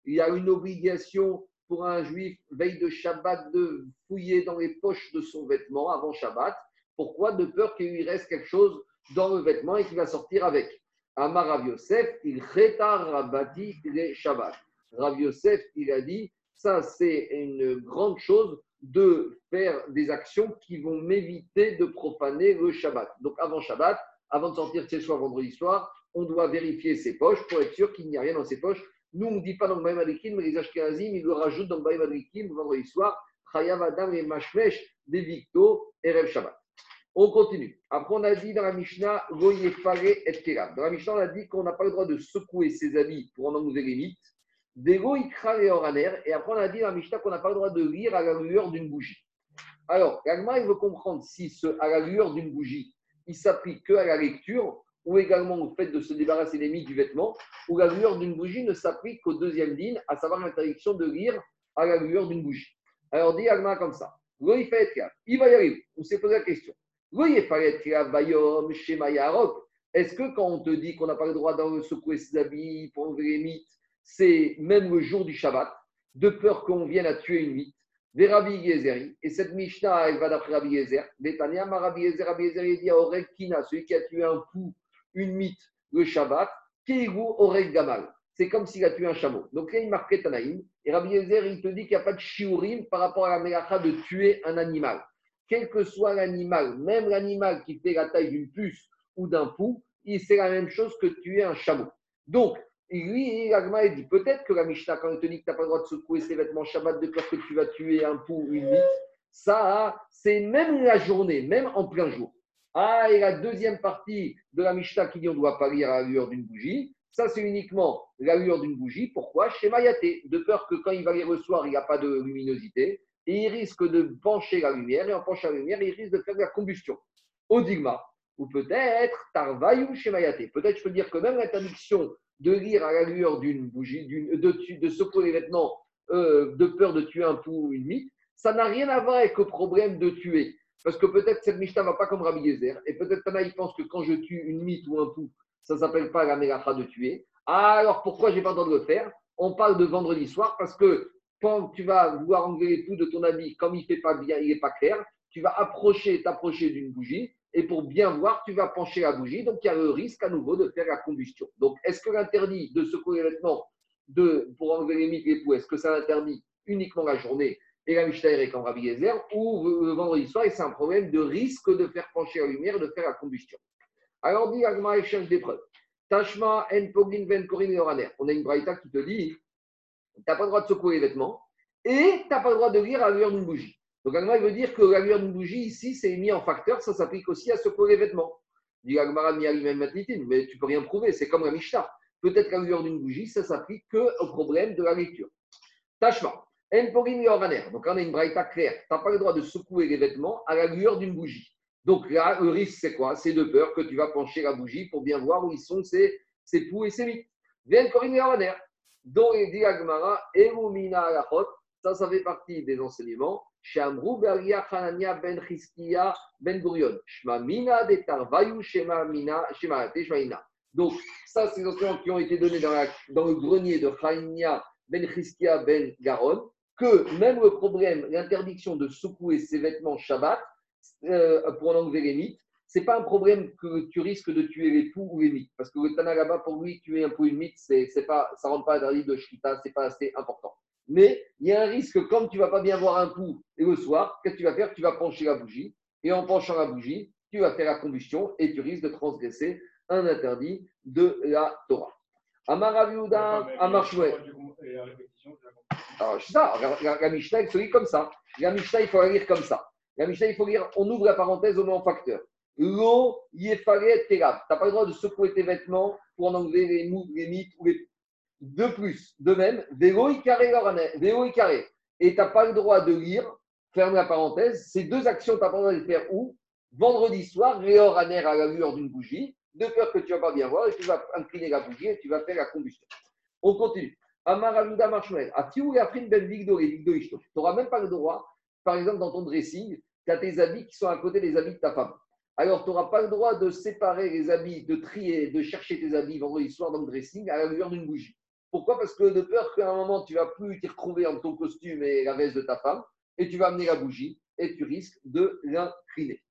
il y a une obligation pour un juif, veille de Shabbat, de fouiller dans les poches de son vêtement avant Shabbat. Pourquoi? De peur qu'il lui reste quelque chose dans le vêtement et qu'il va sortir avec. Amar Rav Yosef, il rabati les Shabbat. Rav Yosef, il a dit, ça c'est une grande chose de faire des actions qui vont m'éviter de profaner le Shabbat. Donc avant Shabbat, avant de sortir chez soi vendredi soir, on doit vérifier ses poches pour être sûr qu'il n'y a rien dans ses poches. Nous, on ne dit pas dans le Baïm Adrikim, mais les Ashkenazim, ils le rajoutent dans le Baïm Adrikim vendredi soir, Chayav Adam et Mashmesh, des Victo, Erev Shabbat. On continue. Après, on a dit dans la Mishnah, et Dans la Mishnah, on a dit qu'on n'a pas le droit de secouer ses habits pour en enlever les mythes. Et après, on a dit dans la Mishnah qu'on n'a pas le droit de lire à la lueur d'une bougie. Alors, l'Agma, il veut comprendre si ce, à la lueur d'une bougie, il s'applique que à la lecture ou également au fait de se débarrasser des mythes du vêtement, ou la lueur d'une bougie ne s'applique qu'au deuxième din, à savoir l'interdiction de lire à la lueur d'une bougie. Alors, dit Agma comme ça. Il va y arriver. On s'est posé la question. Est-ce que quand on te dit qu'on n'a pas le droit de secouer ses habits pour enlever les mythes, c'est même le jour du Shabbat, de peur qu'on vienne à tuer une mythe? Et cette Mishnah, elle va d'après Rabbi Yezer. Betania, Rabbi Yezer, Rabbi Yezer, il dit à Oreg Kina, celui qui a tué un pou, une mythe, le Shabbat, Keigu Oreg Gamal. C'est comme s'il a tué un chameau. Donc là, il marquait Tanaïm. Et Rabbi Yezer, il te dit qu'il n'y a pas de shiurim par rapport à la mélacha de tuer un animal quel que soit l'animal, même l'animal qui fait la taille d'une puce ou d'un pou, c'est la même chose que tuer un chameau. Donc, lui, il dit peut-être que la Mishnah, quand elle te dit que tu n'as pas le droit de secouer ses vêtements Shabbat de peur que tu vas tuer un pou ou une mythe, ça, c'est même la journée, même en plein jour. Ah, et la deuxième partie de la Mishnah qui dit on ne doit pas lire à la lueur d'une bougie, ça, c'est uniquement la lueur d'une bougie. Pourquoi? Chez Mayaté, de peur que quand il va lire le soir, il n'y a pas de luminosité et il risque de pencher la lumière, et en penchant la lumière, il risque de faire de la combustion. Odigma, ou peut-être Tarvayu Shemayate. Peut-être je peux dire que même l'interdiction de lire à la lueur d'une bougie, de, de secouer les vêtements euh, de peur de tuer un pou ou une mythe, ça n'a rien à voir avec le problème de tuer. Parce que peut-être cette Mishnah ne va pas comme Rabbi Yezer, et peut-être Tana il pense que quand je tue une mythe ou un pou, ça ne s'appelle pas la mélacha de tuer. alors pourquoi j'ai pas le droit de le faire? On parle de vendredi soir parce que quand tu vas vouloir enlever les poux de ton habit, comme il fait pas bien, il n'est pas clair, tu vas approcher, t'approcher d'une bougie, et pour bien voir, tu vas pencher la bougie, donc il y a le risque à nouveau de faire la combustion. Donc, est-ce que l'interdit de secouer les vêtements de, pour enlever les mythes, les poux, est-ce que ça interdit uniquement la journée? Et la Mishnah est comme Rabbi Gezer, ou le vendredi soir, et c'est un problème de risque de faire pencher la lumière, de faire la combustion. Alors, dit Agma, cherche des preuves. Tashma en pogin ven korin On a une braïta qui te dit tu n'as pas le droit de secouer les vêtements et tu n'as pas le droit de lire à l'heure d'une bougie. Donc, il veut dire que la lueur d'une bougie, ici, c'est mis en facteur, ça s'applique aussi à secouer les vêtements. Dit Agmara mais tu peux rien prouver, c'est comme la Mishnah. Peut-être qu'à l'heure d'une bougie, ça s'applique qu'au problème de la lecture. Tachement. Donc, on a une braïta claire. Tu n'as pas le droit de secouer les vêtements à la lueur d'une bougie. Donc là, le risque, c'est quoi? C'est de peur que tu vas pencher la bougie pour bien voir où ils sont ces, ces poux et ces mites. Viens Corinne Yavaner. Donc, il dit Agmara, Erumina Alachot. Ça, ça fait partie des enseignements. Shamru Beria Hanania Ben Chiskia Ben Gurion. Shma Mina de Tarvayu Shema Mina Shema Ina. Donc, ça, c'est des enseignements qui ont été donnés dans, la, dans le grenier de Hanania Ben Chiskia Ben Garon. Que même le problème, l'interdiction de secouer ses vêtements Shabbat, euh, pour en enlever les mythes, ce n'est pas un problème que tu risques de tuer les poux ou les mythes. Parce que le Tana là-bas, pour lui, tuer un pou ou une mythe, c'est, pas, ça ne rentre pas interdit de Shkita, ce n'est pas assez important. Mais il y a un risque, comme tu ne vas pas bien voir un pou et le soir, qu'est-ce que tu vas faire? Tu vas pencher la bougie. Et en penchant la bougie, tu vas faire la combustion et tu risques de transgresser un interdit de la Torah. Amaraviuda, Amarshouet. Alors, c'est ça, la, la, Mishnah, il se lit comme ça. La Mishnah, il faut la lire comme ça. La Mishnah, il faut lire, on ouvre la parenthèse, au nom facteur. L'eau, yefare, terab. Tu n'as pas le droit de secouer tes vêtements pour en enlever les mous, les mythes ou les. De plus, de même, vélo, carré, vélo, carré. Et tu n'as pas le droit de lire, ferme la parenthèse, ces deux actions, tu n'as pas le droit de les faire où? Vendredi soir, réor à la lueur d'une bougie, de peur que tu ne vas pas bien voir, et tu vas incliner la bougie et tu vas faire la combustion. On continue. Amaraluda Marshmallow. Tu n'auras même pas le droit, par exemple, dans ton dressing, tu as tes habits qui sont à côté des habits de ta femme. Alors, tu n'auras pas le droit de séparer les habits, de trier, de chercher tes habits vendredi soir dans le dressing à la lueur d'une bougie. Pourquoi? Parce que de peur qu'à un moment, tu vas plus t'y retrouver entre ton costume et la veste de ta femme, et tu vas amener la bougie, et tu risques de l'incliner.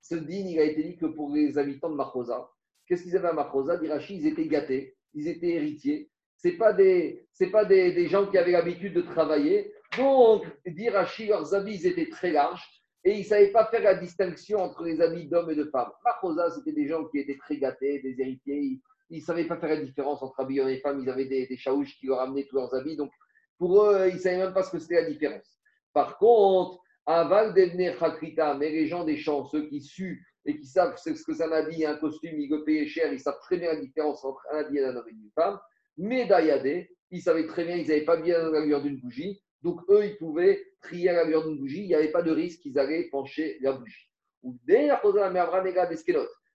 Ce din, il a été dit que pour les habitants de Machosa, qu'est-ce qu'ils avaient à Machosa Dirachi, ils étaient gâtés, ils étaient héritiers. Ce pas, des, pas des, gens qui avaient l'habitude de travailler, donc, d'Irachi, leurs habits étaient très larges et ils ne savaient pas faire la distinction entre les habits d'hommes et de femmes. Marcosa, c'était des gens qui étaient très gâtés, des héritiers. Ils ne savaient pas faire la différence entre habits hommes et femmes. Ils avaient des, des qui leur amenaient tous leurs habits. Donc, pour eux, ils ne savaient même pas ce que c'était la différence. Par contre, Aval devenir Chakrita, mais les gens des champs, ceux qui suent et qui savent ce que c'est un habit, un costume, ils le payaient cher, ils savent très bien la différence entre un habit d'un homme et d'une femme. Mais Dayadé, ils savaient très bien, ils n'avaient pas bien la lueur d'une bougie. Donc, eux, ils pouvaient trier à la lueur d'une bougie. Il n'y avait pas de risque qu'ils allaient pencher la bougie. Ou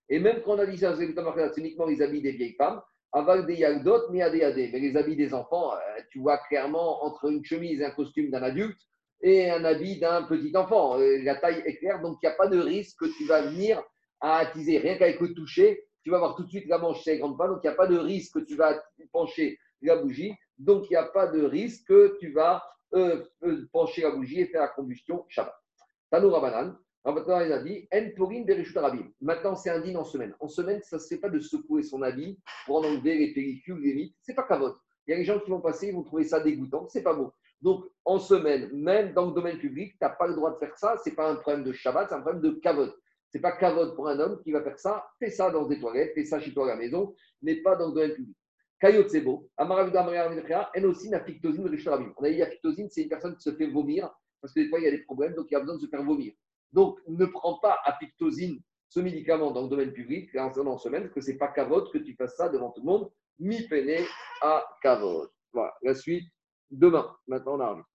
Et même quand on a dit ça, c'est uniquement les habits des vieilles femmes. Avec des yagdot, mais Mais les habits des enfants, euh, tu vois clairement entre une chemise et un costume d'un adulte et un habit d'un petit enfant. La taille est claire, donc il n'y a pas de risque que tu vas venir à attiser. Rien qu'avec le toucher, tu vas voir tout de suite la manche, c'est grande pas. Donc il n'y a pas de risque que tu vas pencher la bougie. Donc il n'y a pas de risque que tu vas euh, euh, pencher la bougie et faire la combustion Shabbat. Tanoura Banan, maintenant il a dit Maintenant, c'est un dîner en semaine. En semaine, ça ne se fait pas de secouer son habit pour en enlever les pellicules, les mythes. Ce n'est pas cavote. Il y a des gens qui vont passer, ils vont trouver ça dégoûtant. C'est pas beau. Donc, en semaine, même dans le domaine public, tu n'as pas le droit de faire ça. Ce n'est pas un problème de Shabbat, c'est un problème de cavote. Ce n'est pas cavote pour un homme qui va faire ça. Fais ça dans des toilettes, fais ça chez toi à la maison, mais pas dans le domaine public. Kayotsebo, Amaravuda elle aussi la fictosine On a dit la fictosine, c'est une personne qui se fait vomir, parce que des fois il y a des problèmes, donc il y a besoin de se faire vomir. Donc ne prends pas apictosine, ce médicament, dans le domaine public, en semaine, parce que ce n'est pas cavote que tu fasses ça devant tout le monde, mi pene à cavote. Voilà, la suite demain. Maintenant on arrive.